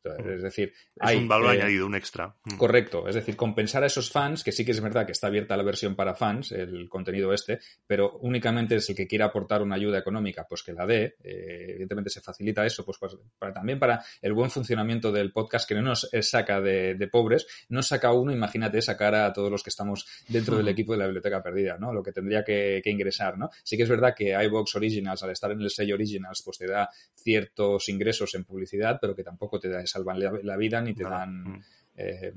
Es decir, es un valor eh, añadido, un extra. Mm. Correcto, es decir, compensar a esos fans, que sí que es verdad que está abierta la versión para fans, el contenido este, pero únicamente es el que quiera aportar una ayuda económica, pues que la dé. Eh, evidentemente se facilita eso, pues, pues, para, también para el buen funcionamiento del podcast, que no nos saca de, pobres, no saca uno, imagínate, sacar a todos los que estamos dentro del equipo de la biblioteca perdida, ¿no? Lo que tendría que, ingresar, ¿no? Sí que es verdad que iVox Originals, al estar en el sello Originals, pues te da ciertos ingresos en publicidad, pero que tampoco te da salvan la, vida ni te dan mm. eh,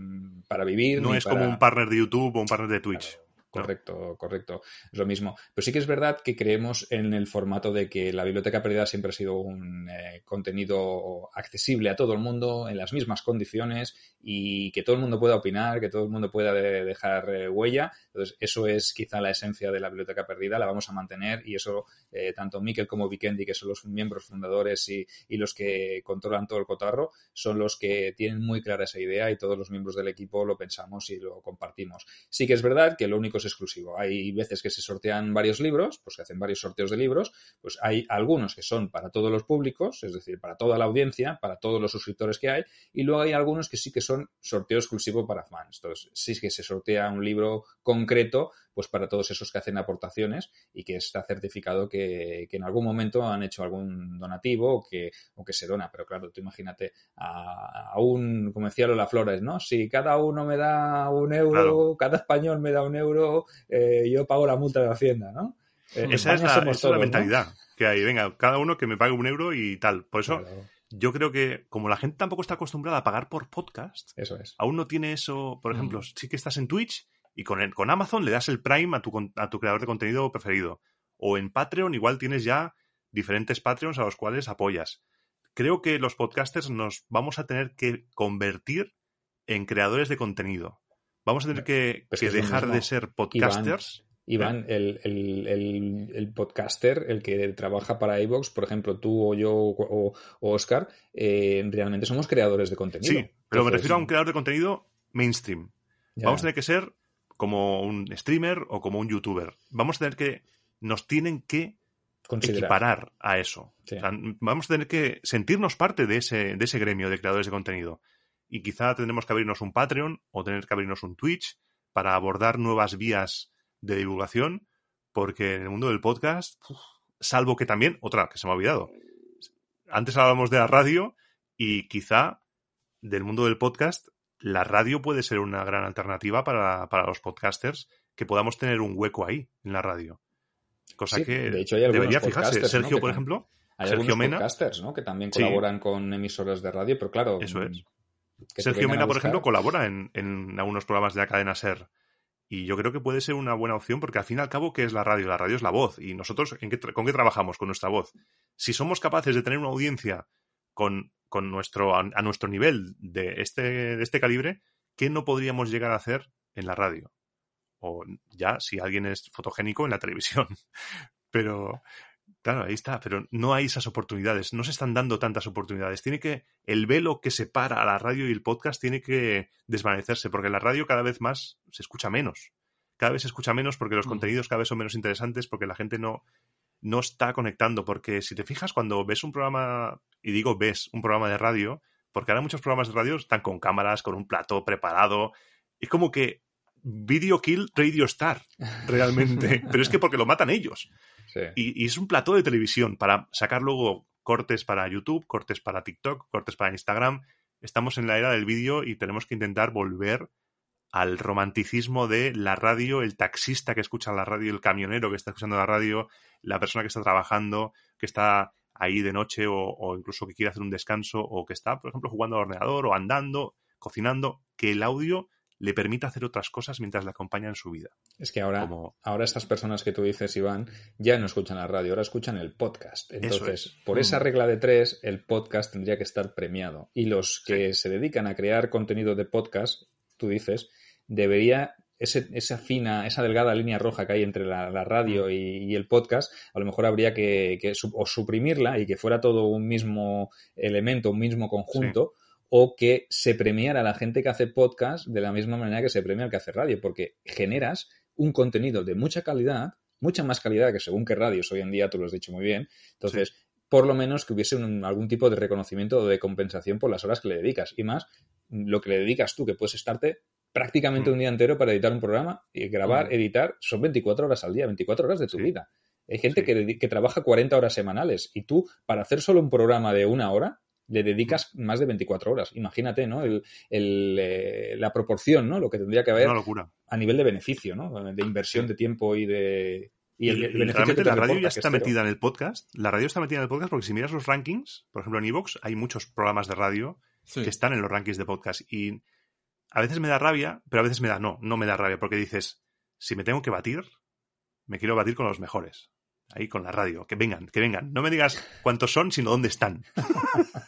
para vivir. No es como un partner de YouTube o un partner de Twitch. Correcto, correcto. Es lo mismo. Pero sí que es verdad que creemos en el formato de que la biblioteca perdida siempre ha sido un eh, contenido accesible a todo el mundo, en las mismas condiciones y que todo el mundo pueda opinar, que todo el mundo pueda dejar eh, huella. Entonces, eso es quizá la esencia de la biblioteca perdida, la vamos a mantener y eso eh, tanto Miquel como Vikendi, que son los miembros fundadores y, y los que controlan todo el cotarro, son los que tienen muy clara esa idea y todos los miembros del equipo lo pensamos y lo compartimos. Sí que es verdad que lo único es exclusivo. Hay veces que se sortean varios libros, pues se hacen varios sorteos de libros, pues hay algunos que son para todos los públicos, es decir, para toda la audiencia, para todos los suscriptores que hay, y luego hay algunos que sí que son sorteo exclusivo para fans. Entonces, sí que se sortea un libro concreto pues para todos esos que hacen aportaciones y que está certificado que, en algún momento han hecho algún donativo o que, o que se dona. Pero claro, tú imagínate a, un, como decía Lola Flores, ¿no? Si cada uno me da un euro, cada español me da un euro, eh, yo pago la multa de Hacienda, ¿no? Eh, esa, es la, mentalidad que hay. Venga, cada uno que me pague un euro y tal. Por eso yo creo que como la gente tampoco está acostumbrada a pagar por podcast, eso es. aún no tiene eso, por ejemplo, mm. sí que estás en Twitch y con, el, con Amazon le das el Prime a tu, a tu creador de contenido preferido. O en Patreon igual tienes ya diferentes Patreons a los cuales apoyas. Creo que los podcasters nos vamos a tener que convertir en creadores de contenido. Vamos a tener que, dejar de ser podcasters. Iván, el, el, podcaster, el que trabaja para iVoox, por ejemplo, tú o yo o, Oscar, eh, realmente somos creadores de contenido. Sí, pero me refiero a un creador de contenido mainstream. Vamos a tener que ser como un streamer o como un youtuber. Vamos a tener que, nos tienen que equiparar a eso. vamos a tener que sentirnos parte de ese, de ese gremio de creadores de contenido. Y quizá tendremos que abrirnos un Patreon o tener que abrirnos un Twitch para abordar nuevas vías de divulgación, porque en el mundo del podcast, salvo que también, otra que se me ha olvidado, antes hablábamos de la radio y quizá del mundo del podcast la radio puede ser una gran alternativa para, los podcasters que podamos tener un hueco ahí en la radio. Cosa que de hecho hay debería fijarse. Sergio, por ejemplo, hay Sergio Mena. podcasters ¿no? que también colaboran con emisoras de radio, pero claro. Eso es. Sergio Mena, por ejemplo, colabora en, en, algunos programas de la cadena Ser. Y yo creo que puede ser una buena opción porque al fin y al cabo, ¿qué es la radio? La radio es la voz. Y nosotros, ¿en qué, ¿con qué trabajamos? Con nuestra voz. Si somos capaces de tener una audiencia con, con nuestro, a, nuestro nivel de este, de este calibre, ¿qué no podríamos llegar a hacer en la radio? O ya, si alguien es fotogénico, en la televisión. Pero, claro, ahí está, pero no hay esas oportunidades, no se están dando tantas oportunidades. Tiene que, el velo que separa a la radio y el podcast tiene que desvanecerse, porque la radio cada vez más se escucha menos. Cada vez se escucha menos porque los contenidos cada vez son menos interesantes, porque la gente no, no está conectando. Porque si te fijas, cuando ves un programa, y digo ves un programa de radio, porque ahora muchos programas de radio están con cámaras, con un plato preparado. Es como que Video Kill Radio Star, realmente. Pero es que porque lo matan ellos. Y, es un plató de televisión para sacar luego cortes para YouTube, cortes para TikTok, cortes para Instagram. Estamos en la era del vídeo y tenemos que intentar volver al romanticismo de la radio, el taxista que escucha la radio, el camionero que está escuchando la radio, la persona que está trabajando, que está ahí de noche o, incluso que quiere hacer un descanso o que está, por ejemplo, jugando al ordenador o andando, cocinando, que el audio le permita hacer otras cosas mientras le acompaña en su vida. Es que ahora, ahora estas personas que tú dices, Iván, ya no escuchan la radio, ahora escuchan el podcast. Entonces, por esa mm. regla de tres, el podcast tendría que estar premiado. Y los que se dedican a crear contenido de podcast, tú dices, debería esa fina, esa delgada línea roja que hay entre la, radio y, el podcast, a lo mejor habría que, o suprimirla y que fuera todo un mismo elemento, un mismo conjunto, o que se premiara a la gente que hace podcast de la misma manera que se premia al que hace radio, porque generas un contenido de mucha calidad, mucha más calidad que según qué radios hoy en día, tú lo has dicho muy bien. Entonces, por lo menos que hubiese algún tipo de reconocimiento o de compensación por las horas que le dedicas. Y más, lo que le dedicas tú, que puedes estarte prácticamente mm. un día entero para editar un programa y grabar, mm. editar, son 24 horas al día, 24 horas de tu vida. Hay gente que, que, trabaja 40 horas semanales y tú, para hacer solo un programa de una hora, le dedicas más de 24 horas. Imagínate, ¿no? El, eh, la proporción, ¿no? Lo que tendría que haber a nivel de beneficio, ¿no? De inversión de tiempo y de... Y, el, realmente la radio ya está metida en el podcast. La radio está metida en el podcast porque si miras los rankings, por ejemplo en Evox, hay muchos programas de radio que están en los rankings de podcast. Y a veces me da rabia, pero a veces me da no, no me da rabia, porque dices, si me tengo que batir, me quiero batir con los mejores. Ahí con la radio. Que vengan, que vengan. No me digas cuántos son, sino dónde están.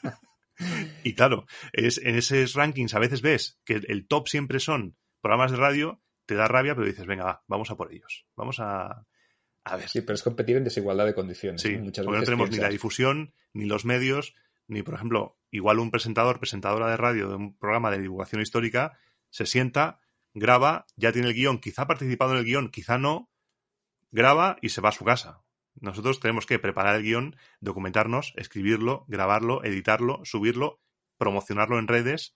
y claro, es, en esos rankings a veces ves que el top siempre son programas de radio, te da rabia, pero dices, venga, vamos a por ellos. Vamos a, a ver. Sí, pero es competir en desigualdad de condiciones. Sí, Muchas porque no tenemos ni la difusión, ni los medios, ni, por ejemplo, igual un presentador, presentadora de radio de un programa de divulgación histórica, se sienta, graba, ya tiene el guion, quizá ha participado en el guion, quizá no, graba y se va a su casa. Nosotros tenemos que preparar el guion, documentarnos, escribirlo, grabarlo, editarlo, subirlo, promocionarlo en redes,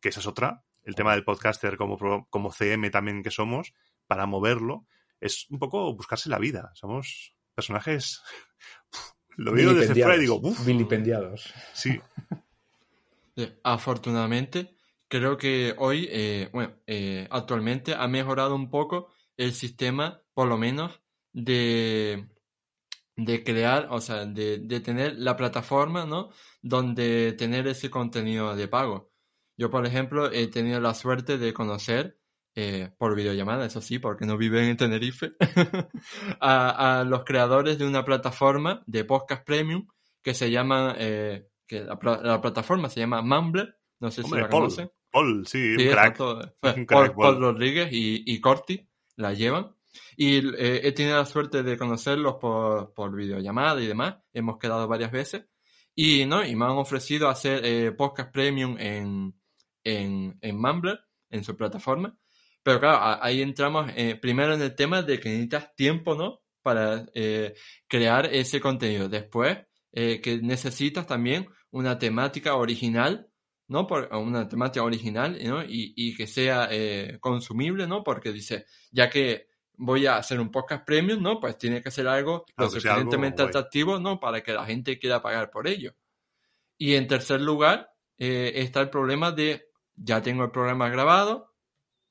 que esa es otra, el tema del podcaster como, como CM también que somos, para moverlo, es un poco buscarse la vida. Somos personajes... Lo veo desde fuera y digo, Vilipendiados. Sí. Afortunadamente, creo que hoy, eh, bueno, eh, actualmente ha mejorado un poco el sistema, por lo menos, de, de crear, o sea, de, de, tener la plataforma, ¿no? Donde tener ese contenido de pago. Yo, por ejemplo, he tenido la suerte de conocer eh, por videollamada, eso sí, porque no viven en Tenerife, a, los creadores de una plataforma de podcast premium que se llama, eh, que la, plataforma se llama Mumbler, no sé si la conocen. Paul, sí, un crack. Paul, Rodríguez y, y, Corti la llevan. Y eh, he tenido la suerte de conocerlos por, por videollamada y demás. Hemos quedado varias veces. Y, ¿no? y me han ofrecido hacer podcast premium en, en, en Mumbler, en su plataforma. Pero claro, ahí entramos eh, primero en el tema de que necesitas tiempo, ¿no? Para eh, crear ese contenido. Después, eh, que necesitas también una temática original, ¿no? Por, una temática original, ¿no? Y, y que sea consumible, ¿no? Porque dice, ya que voy a hacer un podcast premium, ¿no? Pues tiene que ser algo lo suficientemente atractivo, ¿no? Para que la gente quiera pagar por ello. Y en tercer lugar, está el problema de, ya tengo el programa grabado,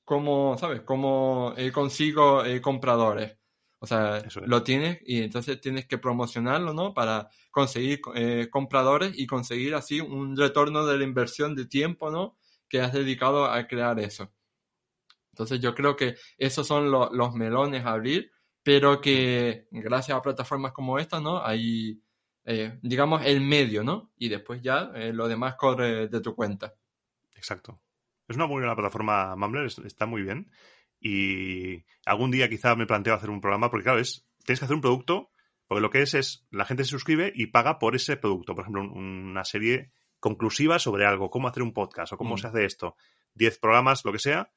cómo, ¿sabes? Cómo eh, consigo eh, compradores. O sea, lo tienes y entonces tienes que promocionarlo, ¿no? Para conseguir eh, compradores y conseguir así un retorno de la inversión de tiempo, ¿no? Que has dedicado a crear eso. Entonces yo creo que esos son los melones a abrir, pero que gracias a plataformas como esta, ¿no? Hay, digamos, el medio, ¿no? Y después ya lo demás corre de tu cuenta. Exacto. Es una muy buena plataforma Mumbler, está muy bien. Y algún día quizá me planteo hacer un programa, porque claro, es, tienes que hacer un producto, porque lo que es es, la gente se suscribe y paga por ese producto. Por ejemplo, una serie conclusiva sobre algo, cómo hacer un podcast o cómo mm. se hace esto. Diez programas, lo que sea,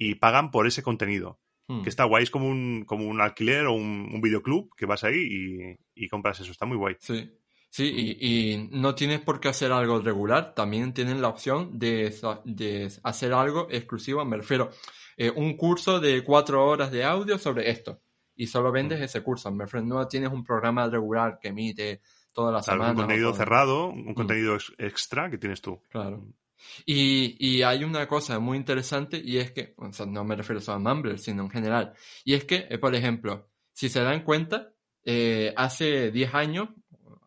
y pagan por ese contenido. Mm. Que está guay, es como un, como un alquiler o un, un videoclub que vas ahí y, y compras eso. Está muy guay. Sí. Sí, y, no tienes por qué hacer algo regular, también tienen la opción de, de hacer algo exclusivo, me refiero, eh, un curso de cuatro horas de audio sobre esto, y solo vendes mm. ese curso, me refiero, no tienes un programa regular que emite todas las semanas. Un contenido cerrado, un mm. contenido extra que tienes tú. Claro. Y, hay una cosa muy interesante y es que, no me refiero solo a Mumble, sino en general, y es que, eh, por ejemplo, si se dan cuenta, eh, hace 10 años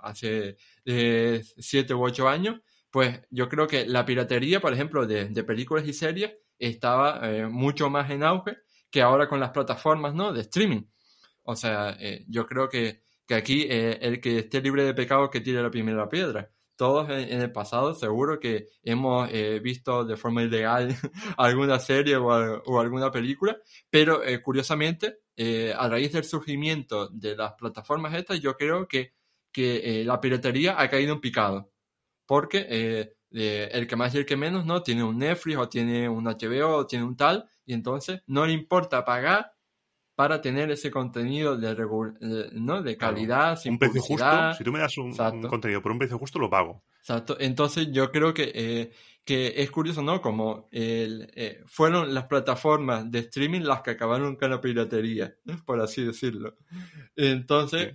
hace eh, siete u ocho años, pues yo creo que la piratería, por ejemplo, de, películas y series estaba eh, mucho más en auge que ahora con las plataformas ¿no? de streaming. O sea, eh, yo creo que, que aquí el que esté libre de pecado que tire la primera piedra. Todos en, el pasado seguro que hemos visto de forma ilegal alguna serie o, o alguna película, pero curiosamente, a raíz del surgimiento de las plataformas estas, yo creo que que eh, la piratería ha caído en picado. Porque eh, el que más y el que menos, ¿no? Tiene un Netflix o tiene un HBO o tiene un tal, y entonces no le importa pagar para tener ese contenido de, ¿no? de calidad, sin un precio justo. Si tú me das un, contenido por un precio justo, lo pago. Exacto. Entonces yo creo que, eh, que es curioso, ¿no? Como fueron las plataformas de streaming las que acabaron con la piratería, por así decirlo. Entonces,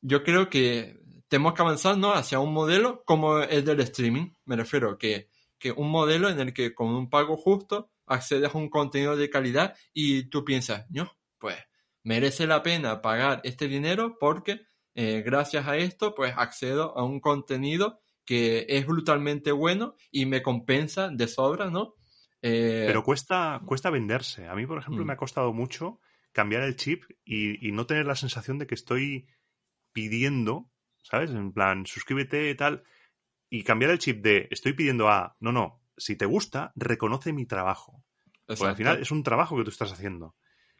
yo creo que tenemos que avanzar hacia un modelo como el del streaming. Me refiero que, que un modelo en el que con un pago justo accedes a un contenido de calidad y tú piensas, no, pues merece la pena pagar este dinero porque eh, gracias a esto pues accedo a un contenido que es brutalmente bueno y me compensa de sobra, ¿no? Eh, Pero cuesta, cuesta venderse. A mí, por ejemplo, Mm. me ha costado mucho cambiar el chip y, y no tener la sensación de que estoy pidiendo, ¿sabes? En plan, suscríbete y tal. Y cambiar el chip de estoy pidiendo a, no, no, si te gusta, reconoce mi trabajo. Porque al final es un trabajo que tú estás haciendo.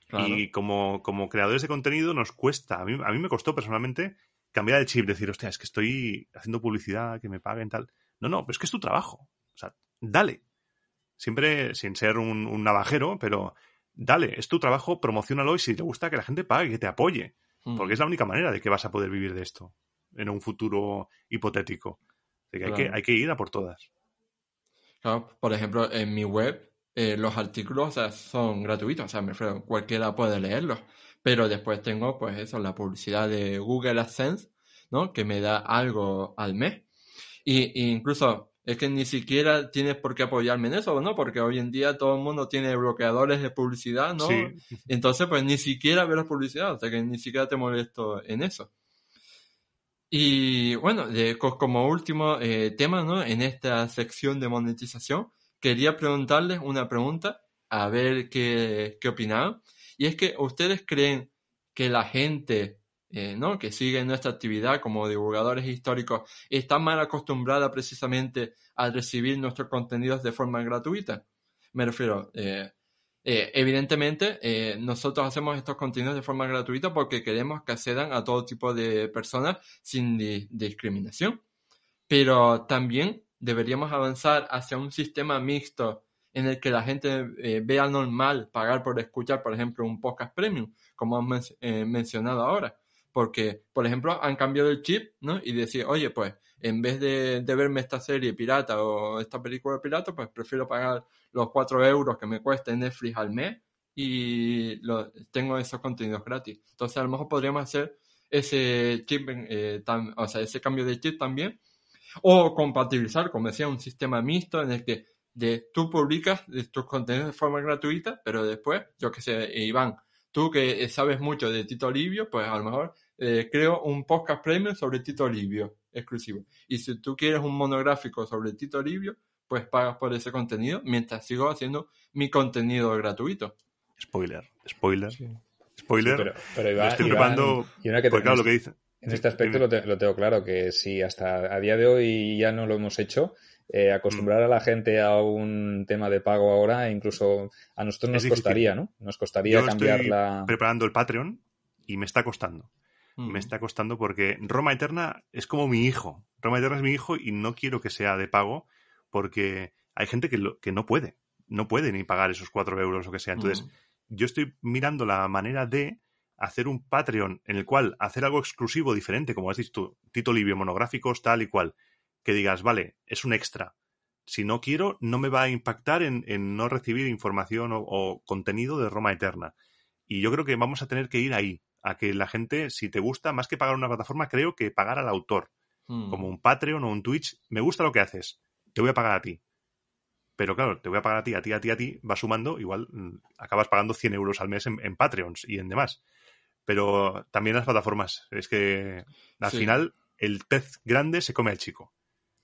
claro. Y como, como creadores de contenido nos cuesta, a mí, a mí me costó personalmente cambiar el chip, decir, hostia, es que estoy haciendo publicidad, que me paguen tal. No, no, pero es que es tu trabajo. O sea, dale. Siempre sin ser un, un navajero, pero dale, es tu trabajo, promocionalo y si te gusta que la gente pague, que te apoye. Mm. Porque es la única manera de que vas a poder vivir de esto en un futuro hipotético. Que hay, que, hay que ir a por todas. Claro, por ejemplo, en mi web eh, los artículos o sea, son gratuitos, o sea, me refiero, cualquiera puede leerlos. Pero después tengo, pues eso, la publicidad de Google AdSense, ¿no? Que me da algo al mes. Y, y incluso es que ni siquiera tienes por qué apoyarme en eso, ¿no? Porque hoy en día todo el mundo tiene bloqueadores de publicidad, ¿no? Sí, Entonces, pues ni siquiera la publicidad, o sea que ni siquiera te molesto en eso. Y bueno, de- co- como último eh, tema, ¿no? En esta sección de monetización, quería preguntarles una pregunta, a ver qué, qué opinaban. Y es que ustedes creen que la gente, eh, ¿no? Que sigue nuestra actividad como divulgadores históricos, está mal acostumbrada precisamente a recibir nuestros contenidos de forma gratuita. Me refiero, eh, eh, evidentemente, eh, nosotros hacemos estos contenidos de forma gratuita porque queremos que accedan a todo tipo de personas sin di- discriminación. Pero también deberíamos avanzar hacia un sistema mixto en el que la gente eh, vea normal pagar por escuchar, por ejemplo, un podcast premium, como han eh, mencionado ahora. Porque, por ejemplo, han cambiado el chip, ¿no? Y decir, oye, pues, en vez de, de verme esta serie pirata o esta película pirata, pues prefiero pagar los 4 euros que me cuesta Netflix al mes y lo- tengo esos contenidos gratis. Entonces, a lo mejor podríamos hacer ese chip, eh, tam- o sea, ese cambio de chip también. O compatibilizar, como decía, un sistema mixto en el que de, tú publicas de tus contenidos de forma gratuita, pero después, yo que sé, eh, Iván, tú que sabes mucho de Tito Livio, pues a lo mejor eh, creo un podcast premium sobre Tito Livio exclusivo. Y si tú quieres un monográfico sobre Tito Livio, pues pagas por ese contenido mientras sigo haciendo mi contenido gratuito. spoiler, spoiler, spoiler. Sí, pero, pero Iván, estoy preparando y una que porque te- claro, lo que dice. En este aspecto lo, te- lo tengo claro, que si hasta a día de hoy ya no lo hemos hecho, eh, acostumbrar a la gente a un tema de pago ahora, incluso a nosotros nos costaría, ¿no? Nos costaría Yo cambiar estoy la... preparando el Patreon y me está costando. Mm. Me está costando porque Roma Eterna es como mi hijo. Roma Eterna es mi hijo y no quiero que sea de pago porque hay gente que, lo- que no puede. No puede ni pagar esos cuatro euros o que sea. Entonces, Mm. yo estoy mirando la manera de hacer un Patreon en el cual hacer algo exclusivo, diferente, como has dicho tú, Tito Livio, monográficos, tal y cual. Que digas, vale, es un extra. Si no quiero, no me va a impactar en, en no recibir información o, o contenido de Roma Eterna. Y yo creo que vamos a tener que ir ahí, a que la gente, si te gusta, más que pagar una plataforma, creo que pagar al autor, Mm. como un Patreon o un Twitch. Me gusta lo que haces, te voy a pagar a ti. Pero claro, te voy a pagar a ti, a ti, a ti, a ti, va sumando, igual mm, acabas pagando 100 euros al mes en, en Patreons y en demás. Pero también las plataformas, es que al Sí. final el pez grande se come al chico.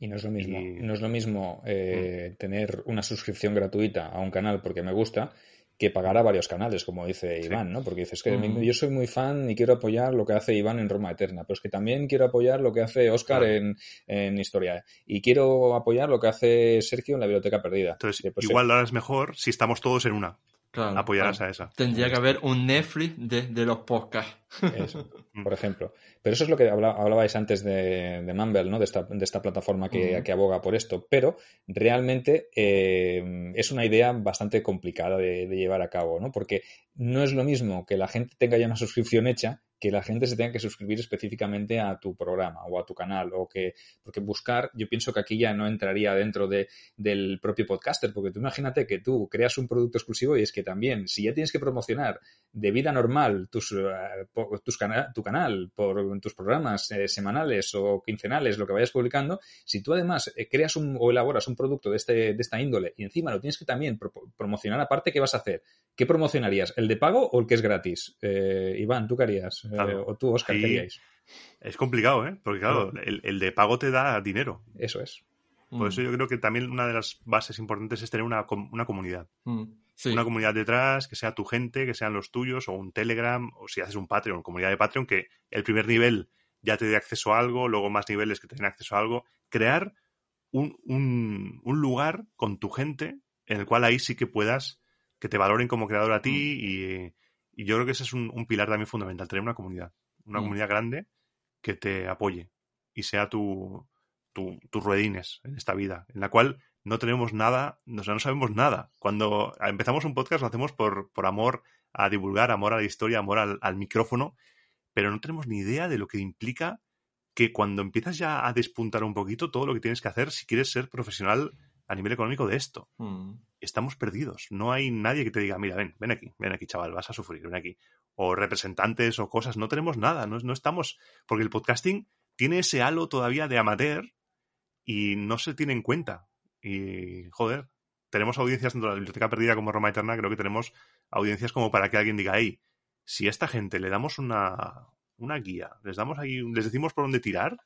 Y no es lo mismo, Y- no es lo mismo eh, tener una suscripción gratuita a un canal porque me gusta que pagar a varios canales, como dice Sí. Iván, ¿no? Porque dices que mi- yo soy muy fan y quiero apoyar lo que hace Iván en Roma Eterna, pero es que también quiero apoyar lo que hace Oscar Claro. en, en Historia y quiero apoyar lo que hace Sergio en la Biblioteca Perdida. Entonces, Que, pues, igual ahora es mejor si estamos todos en una. Claro, Apoyarás claro. a esa. Tendría que haber un Netflix de, de los podcasts. Eso, por ejemplo. Pero eso es lo que habla- hablabais antes de, de Mumble, ¿no? De esta, de esta plataforma que, que aboga por esto. Pero realmente eh, es una idea bastante complicada de, de llevar a cabo, ¿no? Porque no es lo mismo que la gente tenga ya una suscripción hecha que la gente se tenga que suscribir específicamente a tu programa o a tu canal o que porque buscar yo pienso que aquí ya no entraría dentro de, del propio podcaster porque tú imagínate que tú creas un producto exclusivo y es que también si ya tienes que promocionar de vida normal tus, eh, tus cana- tu canal por tus programas eh, semanales o quincenales lo que vayas publicando si tú además eh, creas un, o elaboras un producto de, este, de esta índole y encima lo tienes que también pro- promocionar aparte ¿qué vas a hacer? ¿qué promocionarías? ¿el de pago o el que es gratis? Eh, Iván ¿tú qué harías? Eh, Claro. o tú Oscar Ahí- ¿qué haríais? Es complicado, ¿eh? Porque claro, el, el de pago te da dinero. eso es Por eso yo creo que también una de las bases importantes es tener una, una comunidad. Mm, sí. Una comunidad detrás, que sea tu gente, que sean los tuyos, o un Telegram, o si haces un Patreon, comunidad de Patreon, que el primer nivel ya te dé acceso a algo, luego más niveles que te den acceso a algo. Crear un, un, un lugar con tu gente en el cual ahí sí que puedas que te valoren como creador a ti y, y yo creo que ese es un, un pilar también fundamental, tener una comunidad, una Mm. comunidad grande que te apoye y sea tu, tu- tus ruedines en esta vida, en la cual no tenemos nada, o sea, no sabemos nada. Cuando empezamos un podcast lo hacemos por, por amor a divulgar, amor a la historia, amor al, al micrófono, pero no tenemos ni idea de lo que implica que cuando empiezas ya a despuntar un poquito todo lo que tienes que hacer si quieres ser profesional a nivel económico de esto Mm, estamos perdidos. No hay nadie que te diga, mira, ven, ven aquí, ven aquí, chaval, vas a sufrir, ven aquí. O representantes o cosas, no tenemos nada, no, no estamos, porque el podcasting tiene ese halo todavía de amateur y no se tiene en cuenta. Y, joder, tenemos audiencias de la biblioteca perdida como Roma Eterna, creo que tenemos audiencias como para que alguien diga, hey, si a esta gente le damos una, una guía, les damos ahí, les decimos por dónde tirar,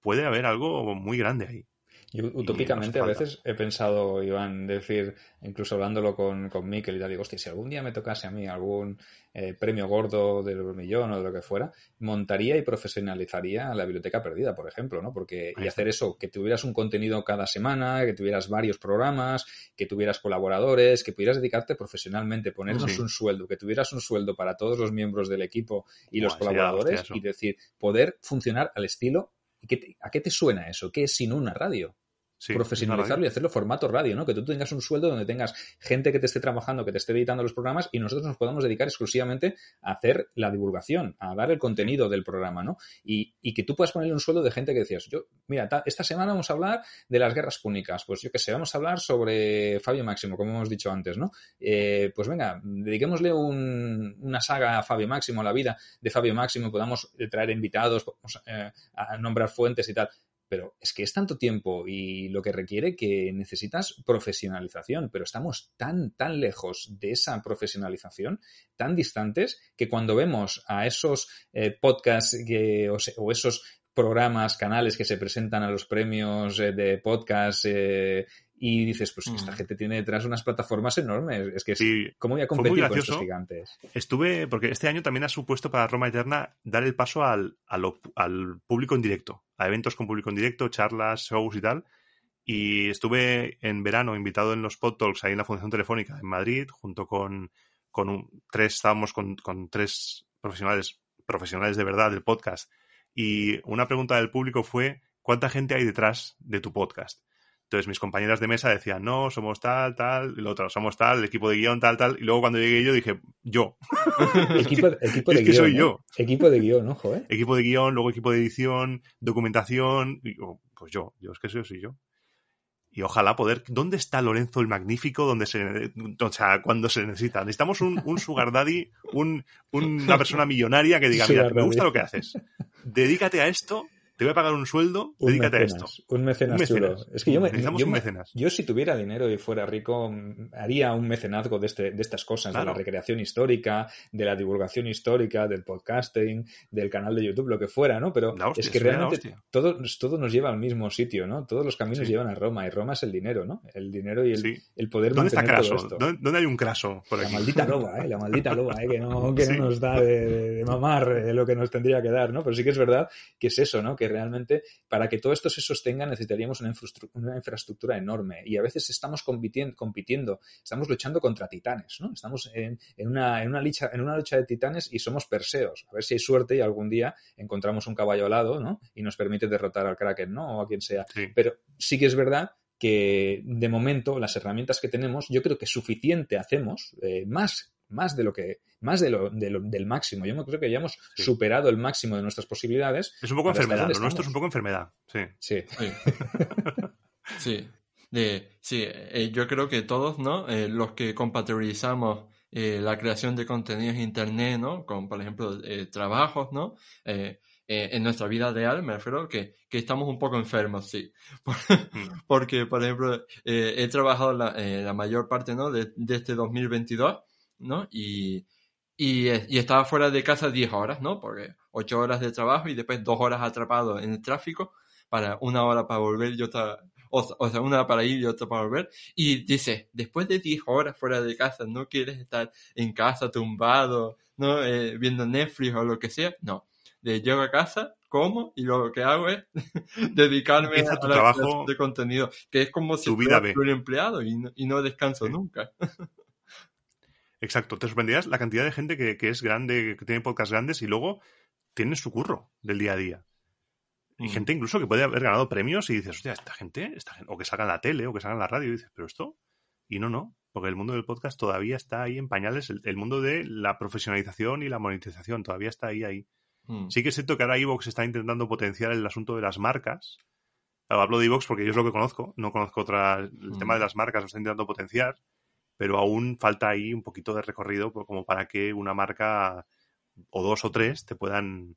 puede haber algo muy grande ahí. Yo utópicamente Y a veces he pensado, Iván, decir, incluso hablándolo con, con Mikel y tal, digo, hostia, si algún día me tocase a mí algún eh, premio gordo del millón o de lo que fuera, montaría y profesionalizaría la biblioteca perdida, por ejemplo, ¿no? Porque, y hacer eso, que tuvieras un contenido cada semana, que tuvieras varios programas, que tuvieras colaboradores, que pudieras dedicarte profesionalmente, ponernos Sí. un sueldo, que tuvieras un sueldo para todos los miembros del equipo y los colaboradores hostia y decir, poder funcionar al estilo. ¿Y qué te- ¿A qué te suena eso? ¿Qué es sino una radio? Sí, profesionalizarlo y hacerlo formato radio, ¿no? Que tú tengas un sueldo donde tengas gente que te esté trabajando, que te esté editando los programas y nosotros nos podamos dedicar exclusivamente a hacer la divulgación, a dar el contenido del programa, ¿no? Y, y que tú puedas ponerle un sueldo de gente que decías, yo, mira, ta- esta semana vamos a hablar de las guerras púnicas, pues yo qué sé, vamos a hablar sobre Fabio Máximo, como hemos dicho antes, ¿no? Eh, pues venga, dediquémosle un- una saga a Fabio Máximo, a la vida de Fabio Máximo, podamos traer invitados, podamos, eh, a nombrar fuentes y tal pero es que es tanto tiempo y lo que requiere que necesitas profesionalización, pero estamos tan, tan lejos de esa profesionalización, tan distantes, que cuando vemos a esos eh, podcasts que, o, esos programas, canales que se presentan a los premios eh, de podcast eh, y dices, pues que esta Mm. gente tiene detrás unas plataformas enormes, es que Sí, ¿cómo voy a fue muy competir con estos gracioso. gigantes? Estuve, porque este año también ha supuesto para Roma Eterna dar el paso al, al público en directo, a eventos con público en directo, charlas, shows y tal. Y estuve en verano invitado en los Pod Talks ahí en la Fundación Telefónica en Madrid, junto con, con un- tres, estábamos con, con tres profesionales, profesionales de verdad del podcast. Y una pregunta del público fue, ¿cuánta gente hay detrás de tu podcast? Entonces mis compañeras de mesa decían, no, somos tal, tal, y lo otro, somos tal, el equipo de guion, tal, tal. Y luego cuando llegué yo dije, yo, Equipo, equipo Es de que guion. soy ¿eh? yo. Equipo de guion, ojo, ¿eh? equipo de guion, luego equipo de edición, documentación, y digo, pues yo, yo es que soy, soy yo. Y ojalá poder. ¿Dónde está Lorenzo el Magnífico? Donde se, o sea, cuando se necesita. Necesitamos un, un sugar daddy, un, un- una persona millonaria que diga, mira, me gusta lo que haces. Dedícate a esto, te voy a pagar un sueldo, Un dedícate a mecenas, esto. Un mecenas, Un mecenas. chulo. Es que yo, me, Necesitamos yo un me- mecenas. yo si tuviera dinero y fuera rico, haría un mecenazgo de, este, de estas cosas, de Claro. la recreación histórica, de la divulgación histórica, del podcasting, del canal de YouTube, lo que fuera, ¿no? Pero La hostia, es que la realmente todo, todo nos lleva al mismo sitio, ¿no? Todos los caminos Sí. llevan a Roma y Roma es el dinero, ¿no? El dinero y el, Sí. el poder ¿Dónde está mantener todo Craso? esto. ¿Dónde, dónde hay un Craso por La aquí? maldita loba, ¿eh? La maldita loba, ¿eh? Que no, que no Sí. nos da de, de- de mamar eh, lo que nos tendría que dar, ¿no? Pero sí que es verdad que es eso, ¿no? Que realmente para que todo esto se sostenga necesitaríamos una, una infraestructura enorme y a veces estamos compitiendo, compitiendo, estamos luchando contra titanes, ¿no? Estamos en, en una, en, una lucha, en una lucha de titanes y somos perseos. A ver si hay suerte y algún día encontramos un caballo alado, ¿no? Y nos permite derrotar al Kraken, ¿no? O a quien sea. Sí. Pero sí que es verdad que de momento las herramientas que tenemos, yo creo que suficiente hacemos, eh, más, más de lo que, más de lo, de lo- del máximo. Yo creo que ya hemos Sí. superado el máximo de nuestras posibilidades. Es un poco Ahora, ¿hasta enfermedad. Lo nuestro es un poco enfermedad. Sí. Sí. Sí. Sí. De, sí, eh, yo creo que todos, ¿no? Eh, los que compatibilizamos eh, la creación de contenidos en Internet, ¿no? Con, por ejemplo, eh, trabajos, ¿no? Eh, eh, en nuestra vida real, me refiero que, que estamos un poco enfermos, sí. Mm. Porque, por ejemplo, eh, he trabajado la, eh, la mayor parte, ¿no? De, de este 2022, ¿no? Y, y, eh, y estaba fuera de casa 10 horas, ¿no? Porque 8 horas de trabajo y después 2 horas atrapado en el tráfico para una hora para volver. Yo estaba o, sea, una para ir y otra para volver. Y dice, después de 10 horas fuera de casa, ¿no quieres estar en casa tumbado, ¿no? Eh, viendo Netflix o lo que sea? No. De llego a casa, como y lo que hago es dedicarme a tu trabajo de contenido, que es como si fuera un empleado y no, y no descanso nunca. Exacto, te sorprenderías la cantidad de gente que, que, es grande, que tiene podcasts grandes y luego tiene su curro del día a día. Y mm. gente incluso que puede haber ganado premios y dices, hostia, esta gente, esta gente, o que salga en la tele o que salga en la radio y dices, pero esto, y no, no, porque el mundo del podcast todavía está ahí en pañales, el, mundo de la profesionalización y la monetización todavía está ahí, ahí. Mm. Sí que es cierto que ahora Evox está intentando potenciar el asunto de las marcas. Hablo de Evox porque yo es lo que conozco, no conozco otra, el tema de mm. las marcas lo está intentando potenciar, pero aún falta ahí un poquito de recorrido como para que una marca o dos o tres te puedan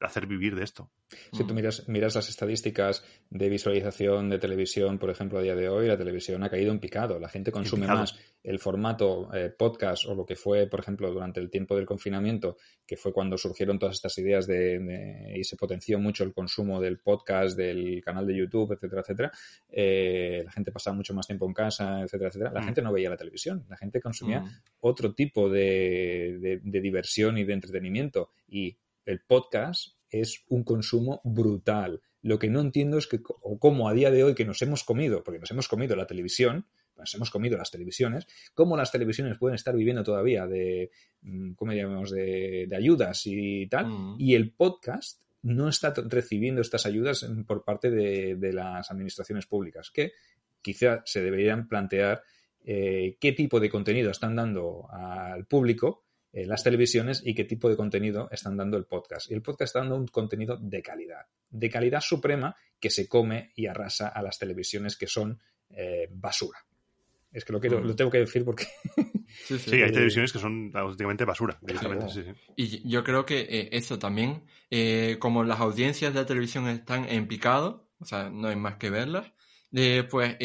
hacer vivir de esto. Si tú mm. miras, miras las estadísticas de visualización de televisión, por ejemplo, a día de hoy, la televisión ha caído en picado. La gente consume más el formato eh, podcast o lo que fue, por ejemplo, durante el tiempo del confinamiento, que fue cuando surgieron todas estas ideas de, y se potenció mucho el consumo del podcast, del canal de YouTube, etcétera, etcétera. Eh, la gente pasaba mucho más tiempo en casa, etcétera, etcétera. La mm. gente no veía la televisión. La gente consumía mm. otro tipo de, de diversión y de entretenimiento. Y el podcast es un consumo brutal. Lo que no entiendo es que, o cómo a día de hoy que nos hemos comido, porque nos hemos comido la televisión, nos hemos comido las televisiones, cómo las televisiones pueden estar viviendo todavía de, mm, ¿cómo llamamos?, de, ayudas y tal, mm. y el podcast no está recibiendo estas ayudas por parte de, las administraciones públicas, que quizá se deberían plantear eh, qué tipo de contenido están dando al público eh, las televisiones y qué tipo de contenido están dando el podcast. Y el podcast está dando un contenido de calidad, de calidad suprema que se come y arrasa a las televisiones que son eh, basura. Es que lo, quiero, lo tengo que decir porque... Sí, hay televisiones que son auténticamente basura. y yo creo que eso también, eh, como las audiencias de la televisión están en picado, o sea, no hay más que verlas, pues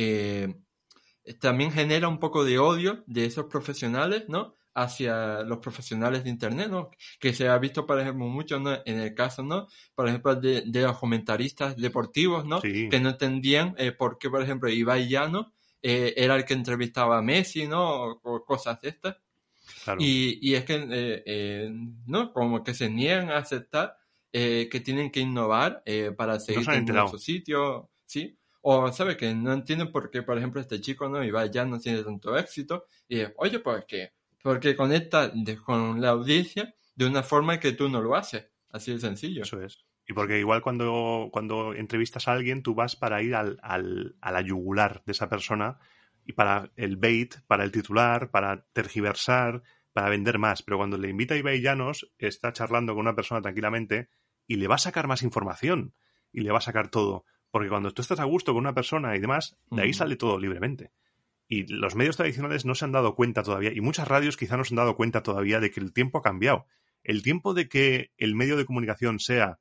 también genera un poco de odio de esos profesionales, ¿no? Hacia los profesionales de Internet, ¿no? Que se ha visto, por ejemplo, mucho en el caso, ¿no? Por ejemplo, de, los comentaristas deportivos, ¿no? Que no entendían eh, por qué, por ejemplo, Ibai Llano eh, era el que entrevistaba a Messi, ¿no? O, cosas de estas. Y, y, es que, eh, eh, ¿no? Como que se niegan a aceptar que tienen que innovar para seguir en su sitio, ¿sí? O, ¿sabe? Que no entienden por qué, por ejemplo, este chico, ¿no? Ibai Llano tiene tanto éxito. Y, oye, pues que porque conecta con la audiencia de una forma que tú no lo haces. Así de sencillo. Eso es. Y porque igual cuando, cuando entrevistas a alguien, tú vas para ir al, al, a la yugular de esa persona y para el bait, para el titular, para tergiversar, para vender más. Pero cuando le invita a Ibai Llanos, está charlando con una persona tranquilamente y le va a sacar más información y le va a sacar todo. Porque cuando tú estás a gusto con una persona y demás, de ahí sale todo libremente. Y los medios tradicionales no se han dado cuenta todavía, y muchas radios quizá no se han dado cuenta todavía de que el tiempo ha cambiado. El tiempo de que el medio de comunicación sea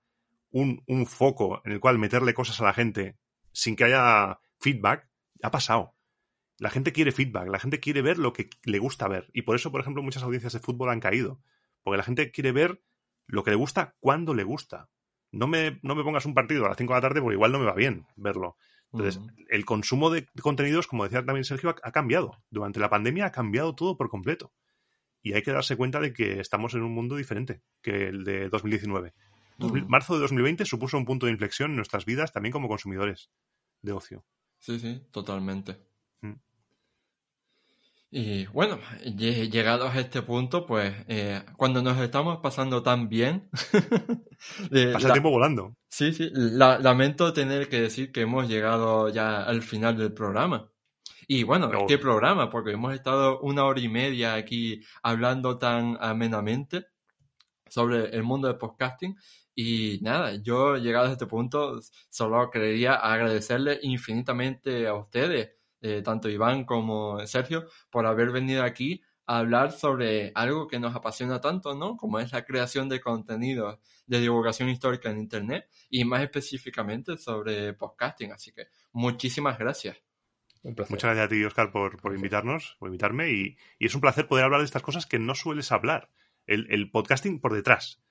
un, un foco en el cual meterle cosas a la gente sin que haya feedback, ha pasado. La gente quiere feedback, la gente quiere ver lo que le gusta ver. Y por eso, por ejemplo, muchas audiencias de fútbol han caído. Porque la gente quiere ver lo que le gusta cuando le gusta. No me, no me pongas un partido a las 5 de la tarde porque igual no me va bien verlo. Entonces, el consumo de contenidos, como decía también Sergio, ha, cambiado. Durante la pandemia ha cambiado todo por completo. Y hay que darse cuenta de que estamos en un mundo diferente que el de 2019. Marzo de 2020 supuso un punto de inflexión en nuestras vidas también como consumidores de ocio. Sí, sí, totalmente. Y bueno, llegados a este punto, pues eh, cuando nos estamos pasando tan bien... Pasa el tiempo volando. Sí, sí, lamento tener que decir que hemos llegado ya al final del programa. Y bueno, ¿qué programa? Porque hemos estado una hora y media aquí hablando tan amenamente sobre el mundo del podcasting. Y nada, yo llegado a este punto solo quería agradecerle infinitamente a ustedes eh, tanto Iván como Sergio, por haber venido aquí a hablar sobre algo que nos apasiona tanto, ¿no? Como es la creación de contenidos de divulgación histórica en Internet y más específicamente sobre podcasting. Así que muchísimas gracias. Muchas gracias a ti, Oscar, por, por invitarnos, por invitarme. Y, y, es un placer poder hablar de estas cosas que no sueles hablar. El, el podcasting por detrás.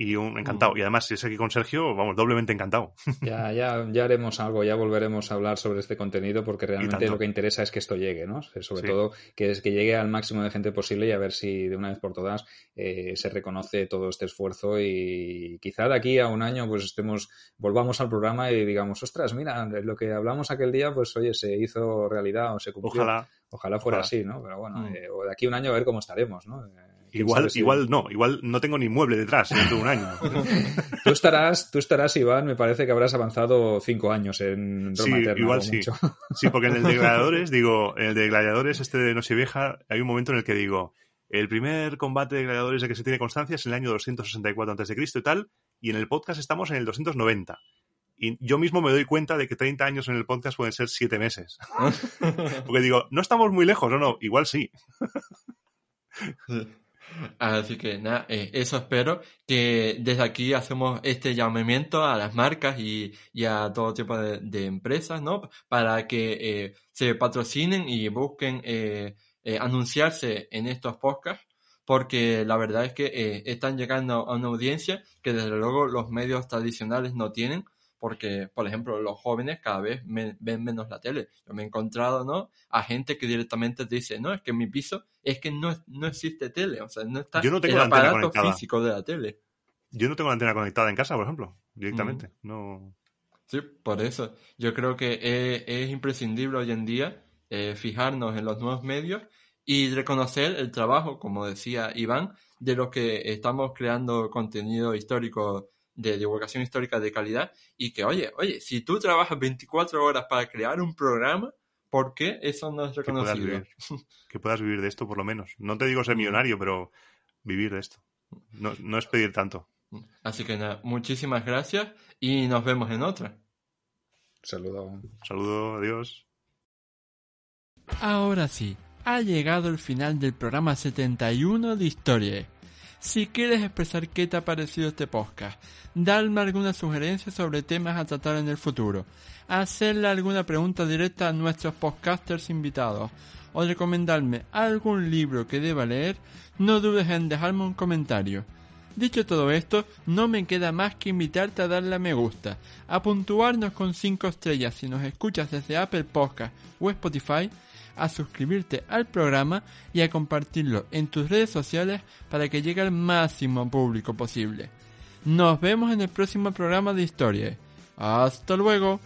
Y un encantado. Y además, si es aquí con Sergio, vamos, doblemente encantado. Ya, ya, ya haremos algo, ya volveremos a hablar sobre este contenido porque realmente lo que interesa es que esto llegue, ¿no? Sobre todo que es que llegue al máximo de gente posible y a ver si de una vez por todas eh, se reconoce todo este esfuerzo y quizá de aquí a un año pues estemos, volvamos al programa y digamos, ostras, mira, lo que hablamos aquel día, pues oye, se hizo realidad o se cumplió. Ojalá. Ojalá fuera así, ¿no? Pero bueno, mm. eh, o de aquí a un año a ver cómo estaremos, ¿no? Eh, Igual, igual no, igual no tengo ni mueble detrás dentro de un año. tú estarás, tú estarás, Iván, me parece que habrás avanzado cinco años en Roma sí, Igual sí. Sí, porque en el de Gladiadores, digo, en el de Gladiadores, este de Nochevieja, hay un momento en el que digo, el primer combate de gladiadores de que se tiene constancia es en el año 264 a.C. y tal, y en el podcast estamos en el 290. Y yo mismo me doy cuenta de que 30 años en el podcast pueden ser 7 meses. Porque digo, no estamos muy lejos, no, no, igual sí. Así que nada, eh, eso espero que desde aquí hacemos este llamamiento a las marcas y, a todo tipo de, empresas, ¿no? Para que eh, se patrocinen y busquen eh, anunciarse en estos podcasts, porque la verdad es que están llegando a una audiencia que desde luego los medios tradicionales no tienen porque, por ejemplo, los jóvenes cada vez ven menos la tele. Yo me he encontrado, ¿no? A gente que directamente dice, no, es que en mi piso es que no, no existe tele, o sea, no está Yo no tengo el aparato físico de la tele. Yo no tengo la antena conectada en casa, por ejemplo, directamente. No. Sí, por eso. Yo creo que es, imprescindible hoy en día eh, fijarnos en los nuevos medios y reconocer el trabajo, como decía Iván, de los que estamos creando contenido histórico de divulgación histórica de calidad y que, oye, oye, si tú trabajas 24 horas para crear un programa, ¿por qué eso no es reconocido? Que puedas vivir, de esto por lo menos. No te digo ser millonario, pero vivir de esto. No, no es pedir tanto. Así que nada, muchísimas gracias y nos vemos en otra. Saludo. Saludo, adiós. Ahora sí, ha llegado el final del programa 71 de Historia. Si quieres expresar qué te ha parecido este podcast, darme alguna sugerencia sobre temas a tratar en el futuro, hacerle alguna pregunta directa a nuestros podcasters invitados o recomendarme algún libro que deba leer, no dudes en dejarme un comentario. Dicho todo esto, no me queda más que invitarte a darle a me gusta, a puntuarnos con 5 estrellas si nos escuchas desde Apple Podcast o Spotify a suscribirte al programa y a compartirlo en tus redes sociales para que llegue al máximo público posible. Nos vemos en el próximo programa de historia. Hasta luego.